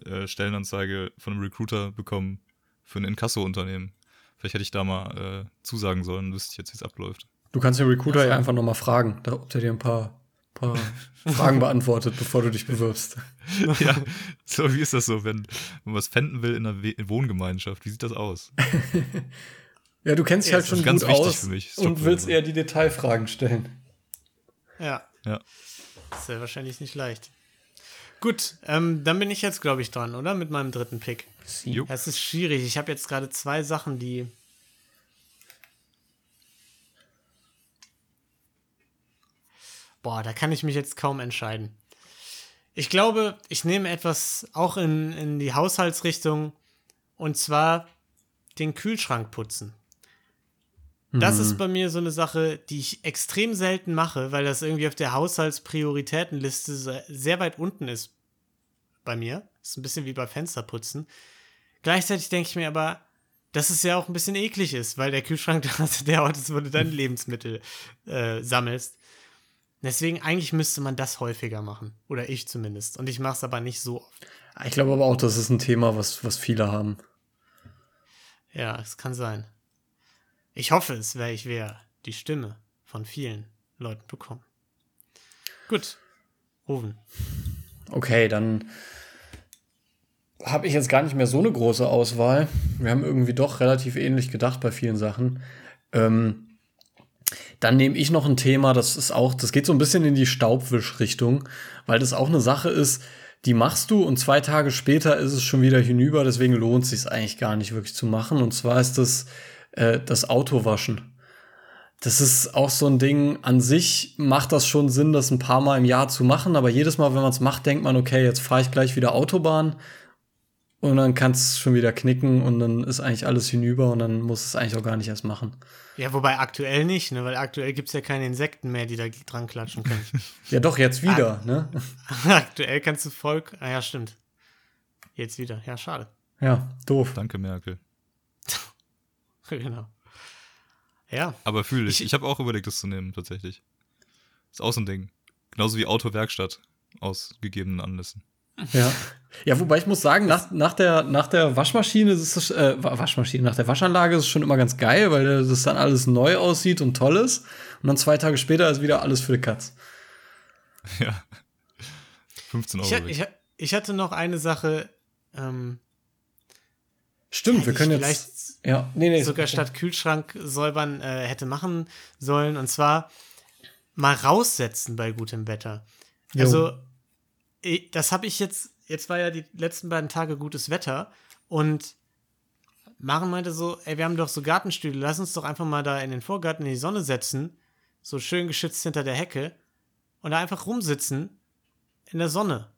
eine äh, Stellenanzeige von einem Recruiter bekommen für ein Inkasso-Unternehmen. Vielleicht hätte ich da mal äh, zusagen sollen, wüsste ich jetzt, wie es abläuft. Du kannst den Recruiter ja einfach nochmal fragen, da- ob der dir ein paar, paar Fragen beantwortet, bevor du dich bewirbst. ja, so wie ist das so, wenn man was fänden will in einer We Wohngemeinschaft? Wie sieht das aus? Ja, du kennst dich Ja, halt schon gut aus für mich, und willst eher die Detailfragen stellen. Ja, Ja. das ist ja wahrscheinlich nicht leicht. Gut, ähm, dann bin ich jetzt, glaube ich, dran, oder? Mit meinem dritten Pick. Jo. Ja, es ist schwierig. Ich habe jetzt gerade zwei Sachen, die. Boah, da kann ich mich jetzt kaum entscheiden. Ich glaube, ich nehme etwas auch in, in die Haushaltsrichtung und zwar den Kühlschrank putzen. Das ist bei mir so eine Sache, die ich extrem selten mache, weil das irgendwie auf der Haushaltsprioritätenliste se- sehr weit unten ist bei mir. Ist ein bisschen wie bei Fensterputzen. Gleichzeitig denke ich mir aber, dass es ja auch ein bisschen eklig ist, weil der Kühlschrank der Ort ist, wo du dann Lebensmittel äh, sammelst. Deswegen eigentlich müsste man das häufiger machen. Oder ich zumindest. Und ich mache es aber nicht so oft. Ich glaube aber auch, das ist ein Thema, was, was viele haben. Ja, es kann sein. Ich hoffe es, weil ich wäre die Stimme von vielen Leuten bekommen. Gut. Rufen. Okay, dann habe ich jetzt gar nicht mehr so eine große Auswahl. Wir haben irgendwie doch relativ ähnlich gedacht bei vielen Sachen. Ähm, dann nehme ich noch ein Thema, das ist auch, das geht so ein bisschen in die Staubwischrichtung, weil das auch eine Sache ist, die machst du und zwei Tage später ist es schon wieder hinüber, deswegen lohnt es sich eigentlich gar nicht wirklich zu machen. Und zwar ist das äh, das Autowaschen. Das ist auch so ein Ding, an sich macht das schon Sinn, das ein paar Mal im Jahr zu machen, aber jedes Mal, wenn man es macht, denkt man, okay, jetzt fahre ich gleich wieder Autobahn und dann kann es schon wieder knicken und dann ist eigentlich alles hinüber und dann muss es eigentlich auch gar nicht erst machen. Ja, wobei aktuell nicht, ne? weil aktuell gibt es ja keine Insekten mehr, die da dran klatschen können. Ja, doch, jetzt wieder, ne? aktuell kannst du voll. Ah ja, stimmt. Jetzt wieder. Ja, schade. Ja, doof. Danke, Merkel. genau. Ja. Aber fühle ich. Ich- Ich, habe auch überlegt, das zu nehmen, tatsächlich. Ist auch so ein Ding. Genauso wie Autowerkstatt aus gegebenen Anlässen. Ja. Ja, wobei ich muss sagen, nach, nach, der, nach der Waschmaschine ist es, äh, Wa- Waschmaschine, nach der Waschanlage ist es schon immer ganz geil, weil das dann alles neu aussieht und toll ist. Und dann zwei Tage später ist wieder alles für die Katz. Ja. 15 Ich, Euro. ich, ha- ich hatte noch eine Sache, ähm, Stimmt, wir können jetzt. Ja, nee, nee. sogar statt Kühlschrank säubern äh, hätte machen sollen. Und zwar mal raussetzen bei gutem Wetter. Jo. Also, das habe ich jetzt, jetzt war ja die letzten beiden Tage gutes Wetter und Maren meinte so, ey, wir haben doch so Gartenstühle, lass uns doch einfach mal da in den Vorgarten in die Sonne setzen, so schön geschützt hinter der Hecke und da einfach rumsitzen in der Sonne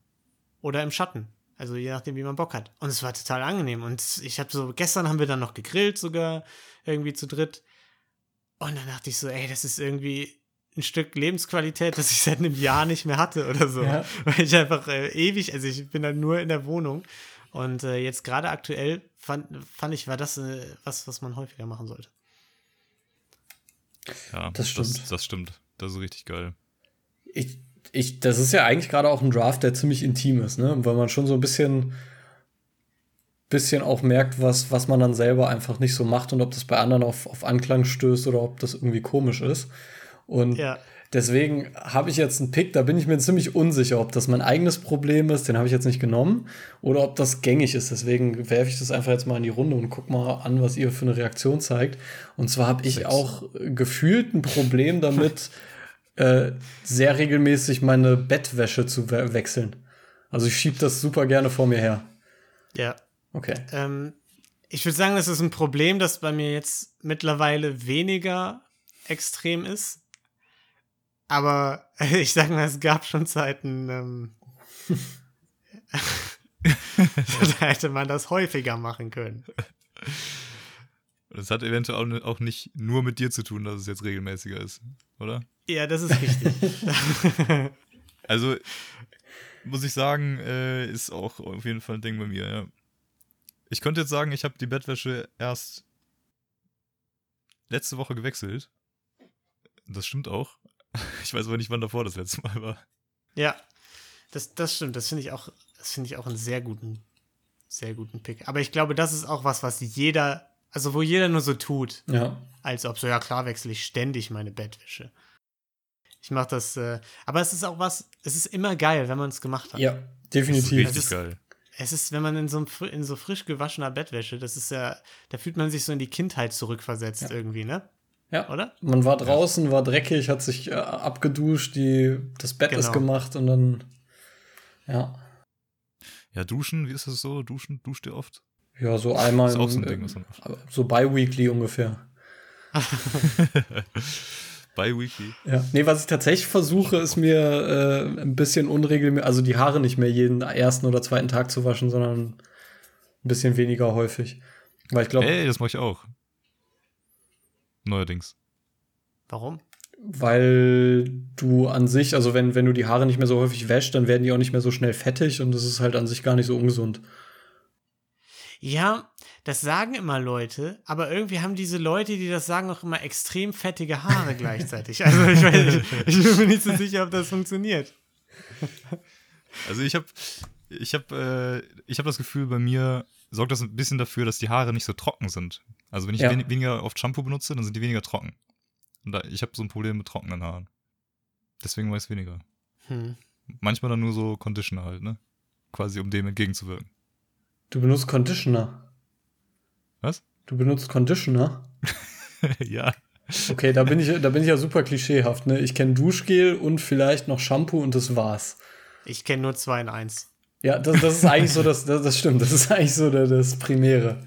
oder im Schatten. Also je nachdem, wie man Bock hat. Und es war total angenehm. Und ich habe so, gestern haben wir dann noch gegrillt sogar, irgendwie zu dritt. Und dann dachte ich so, ey, das ist irgendwie ein Stück Lebensqualität, das ich seit einem Jahr nicht mehr hatte oder so. Ja. Weil ich einfach äh, ewig, also ich bin dann nur in der Wohnung. Und äh, jetzt gerade aktuell fand, fand ich, war das äh, was, was man häufiger machen sollte. ja, das stimmt. Das, das stimmt. Das ist richtig geil. Ich, ich, das ist ja eigentlich gerade auch ein Draft, der ziemlich intim ist, ne? Weil man schon so ein bisschen, bisschen auch merkt, was, was man dann selber einfach nicht so macht und ob das bei anderen auf, auf Anklang stößt oder ob das irgendwie komisch ist. Und Ja. deswegen habe ich jetzt einen Pick, da bin ich mir ziemlich unsicher, ob das mein eigenes Problem ist, den habe ich jetzt nicht genommen, oder ob das gängig ist. Deswegen werfe ich das einfach jetzt mal in die Runde und guck mal an, was ihr für eine Reaktion zeigt. Und zwar habe ich auch gefühlt ein Problem damit, äh, sehr regelmäßig meine Bettwäsche zu we wechseln. Also ich schiebe das super gerne vor mir her. Ja. Okay. Ähm, ich würde sagen, das ist ein Problem, das bei mir jetzt mittlerweile weniger extrem ist. Aber ich sag mal, es gab schon Zeiten, ähm, da hätte man das häufiger machen können. Und Das hat eventuell auch ni- auch nicht nur mit dir zu tun, dass es jetzt regelmäßiger ist, oder? Ja, das ist richtig. Also, muss ich sagen, äh, ist auch auf jeden Fall ein Ding bei mir, ja. Ich könnte jetzt sagen, ich habe die Bettwäsche erst letzte Woche gewechselt. Das stimmt auch. Ich weiß aber nicht, wann davor das letzte Mal war. ja, das, das stimmt. Das finde ich auch, das finde ich auch einen sehr guten, sehr guten Pick. Aber ich glaube, das ist auch was, was jeder, also wo jeder nur so tut. Ja. als ob so, ja klar, wechsle ich ständig meine Bettwäsche. Ich mache das, äh, aber es ist auch was, es ist immer geil, wenn man es gemacht hat. Ja, Das ist definitiv. Das ist- geil. Es ist, wenn man in so, einem in so frisch gewaschener Bettwäsche, das ist ja, da fühlt man sich so in die Kindheit zurückversetzt Ja. irgendwie, ne? Ja. Oder? Man war draußen, war dreckig, hat sich äh, abgeduscht, die, das Bett ist Genau. gemacht und dann. Ja. Ja, duschen, wie ist das so? Duschen, duscht ihr oft? Ja, so einmal. Ist auch so ein im- Ding, was man macht. So bi-weekly ungefähr. Bi-weekly. Ja. Nee, was ich tatsächlich versuche, ist mir äh, ein bisschen unregelmäßig, also die Haare nicht mehr jeden ersten oder zweiten Tag zu waschen, sondern ein bisschen weniger häufig. Weil ich glaube, Ey, das mache ich auch. Neuerdings. Warum? weil du an sich, also wenn, wenn du die Haare nicht mehr so häufig wäschst, dann werden die auch nicht mehr so schnell fettig und das ist halt an sich gar nicht so ungesund. Ja, das sagen immer Leute, aber irgendwie haben diese Leute, die das sagen, auch immer extrem fettige Haare gleichzeitig. Also ich, weiß, nicht, ich bin mir nicht so sicher, ob das funktioniert. Also ich habe ich hab, äh, ich hab das Gefühl, bei mir sorgt das ein bisschen dafür, dass die Haare nicht so trocken sind. Also wenn ich Ja. wen weniger oft Shampoo benutze, dann sind die weniger trocken. Und da, ich habe so ein Problem mit trockenen Haaren. Deswegen ich es weniger. Hm. Manchmal dann nur so Conditioner halt, ne? Quasi um dem entgegenzuwirken. Du benutzt Conditioner. Was? Du benutzt Conditioner? ja. Okay, da bin ich, da bin ich ja super klischeehaft. Ne? Ich kenne Duschgel und vielleicht noch Shampoo und das war's. Ich kenne nur zwei in eins. Ja, das, das ist eigentlich so, das, das, das stimmt. Das ist eigentlich so der, das Primäre.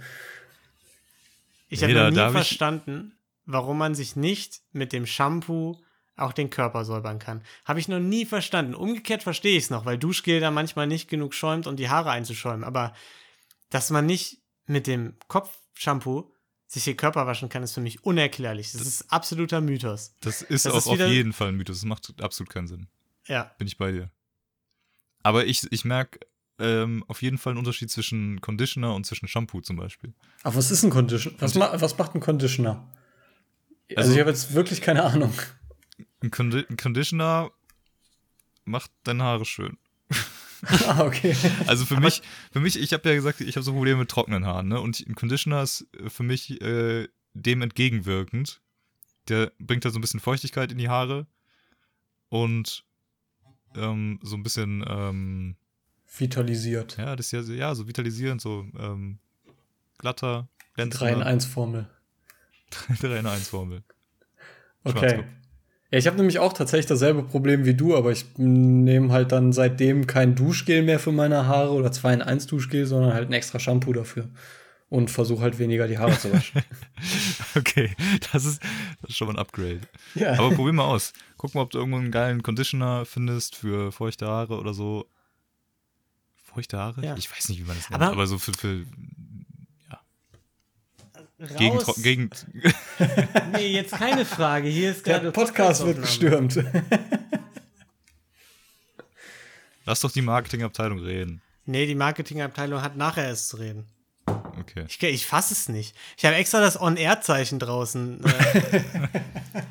Ich Nee, habe nie da hab ich- verstanden, warum man sich nicht mit dem Shampoo auch den Körper säubern kann. Habe ich noch nie verstanden. Umgekehrt verstehe ich es noch, weil Duschgel da manchmal nicht genug schäumt, um die Haare einzuschäumen. Aber dass man nicht mit dem Kopfshampoo sich den Körper waschen kann, ist für mich unerklärlich. Das ist absoluter Mythos. Das ist Das auch ist auf jeden Fall ein Mythos. Das macht absolut keinen Sinn. Ja. Bin ich bei dir. Aber ich, ich merke ähm, auf jeden Fall einen Unterschied zwischen Conditioner und zwischen Shampoo zum Beispiel. Aber was ist ein Conditioner? Was, ma was macht ein Conditioner? Also, Also- ich habe jetzt wirklich keine Ahnung. Ein, Condi ein Conditioner macht deine Haare schön. ah, okay. Also für mich, für mich, ich habe ja gesagt, ich habe so Probleme mit trockenen Haaren, ne? Und ein Conditioner ist äh, für mich äh, dem entgegenwirkend. Der bringt da so ein bisschen Feuchtigkeit in die Haare und ähm, so ein bisschen, ähm, Vitalisiert. ja, das ist ja, so- ja, so vitalisierend, so ähm, glatter, 3 in glänzender. 1 Formel. 3 in 1 Formel. Okay. Ja, ich habe nämlich auch tatsächlich dasselbe Problem wie du, aber ich nehme halt dann seitdem kein Duschgel mehr für meine Haare oder 2 in 1 Duschgel, sondern halt ein extra Shampoo dafür. Und versuche halt weniger die Haare zu waschen. Okay, das ist, das ist schon mal ein Upgrade. ja. Aber probier mal aus. Guck mal, ob du irgendwo einen geilen Conditioner findest für feuchte Haare oder so. Feuchte Haare? Ja. Ich weiß nicht, wie man das nennt, Aber- aber, so für, für gegen, Raus. gegen Nee, jetzt keine Frage. Hier ist Der gerade Podcast wird gestürmt. Lass doch die Marketingabteilung reden. Nee, die Marketingabteilung hat nachher erst zu reden. Okay. Ich, ich fasse es nicht. Ich habe extra das On-Air-Zeichen draußen äh,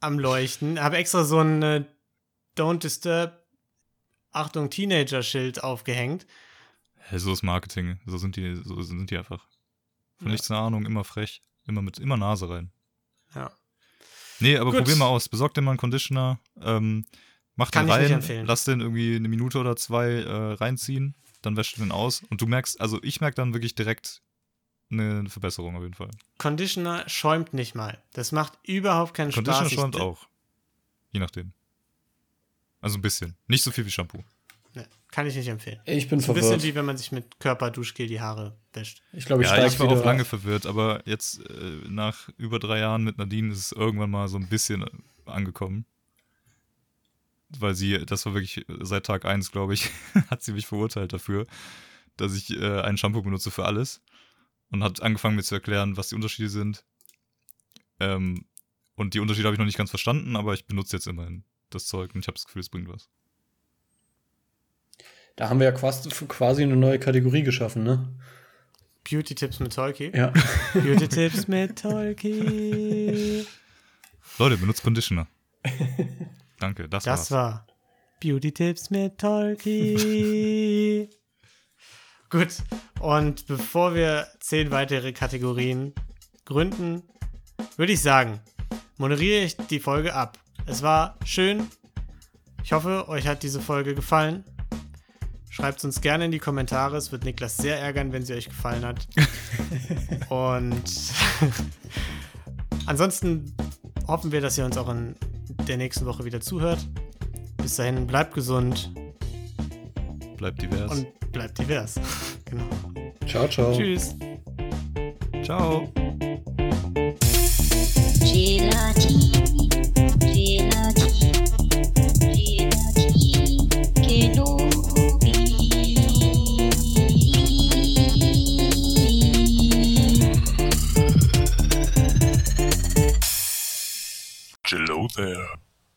am Leuchten. Habe extra so ein äh, Don't Disturb, Achtung, Teenager-Schild aufgehängt. Hey, so ist Marketing. So sind die, so sind die einfach. Von Ja. nichts eine Ahnung, immer frech, immer mit, immer Nase rein. Ja. Nee, aber Gut. probier mal aus. Besorg dir mal einen Conditioner. Ähm, mach Kann den rein, lass den irgendwie eine Minute oder zwei äh, reinziehen, dann wäschst du den aus und du merkst, also ich merke dann wirklich direkt eine Verbesserung auf jeden Fall. Conditioner schäumt nicht mal. Das macht überhaupt keinen Conditioner Spaß. Ich- schäumt auch. Je nachdem. Also ein bisschen. Nicht so viel wie Shampoo. Kann ich nicht empfehlen. Ich bin Ein bisschen verwirrt. wie wenn man sich mit Körperduschgel die Haare wäscht. Ich glaube, ich ja, ich war wieder auch lange verwirrt, aber jetzt äh, nach über drei Jahren mit Nadine ist es irgendwann mal so ein bisschen äh, angekommen. Weil sie, das war wirklich seit Tag eins, glaube ich, hat sie mich verurteilt dafür, dass ich äh, ein Shampoo benutze für alles. Und hat angefangen mir zu erklären, was die Unterschiede sind. Ähm, und die Unterschiede habe ich noch nicht ganz verstanden, aber ich benutze jetzt immerhin das Zeug und ich habe das Gefühl, es bringt was. Da haben wir ja quasi, quasi eine neue Kategorie geschaffen, ne? Beauty-Tipps mit Tolki. Ja. Beauty-Tipps mit Tolki. Leute, benutzt Conditioner. Danke, das, Das war's. war Beauty-Tipps mit Tolki. Gut, und bevor wir zehn weitere Kategorien gründen, würde ich sagen, moderiere ich die Folge ab. Es war schön. Ich hoffe, euch hat diese Folge gefallen. Schreibt es uns gerne in die Kommentare. Es wird Niklas sehr ärgern, wenn sie euch gefallen hat. Und ansonsten hoffen wir, dass ihr uns auch in der nächsten Woche wieder zuhört. Bis dahin, bleibt gesund Bleibt divers. und bleibt divers. genau. Ciao, ciao. Tschüss. Ciao. Gelati.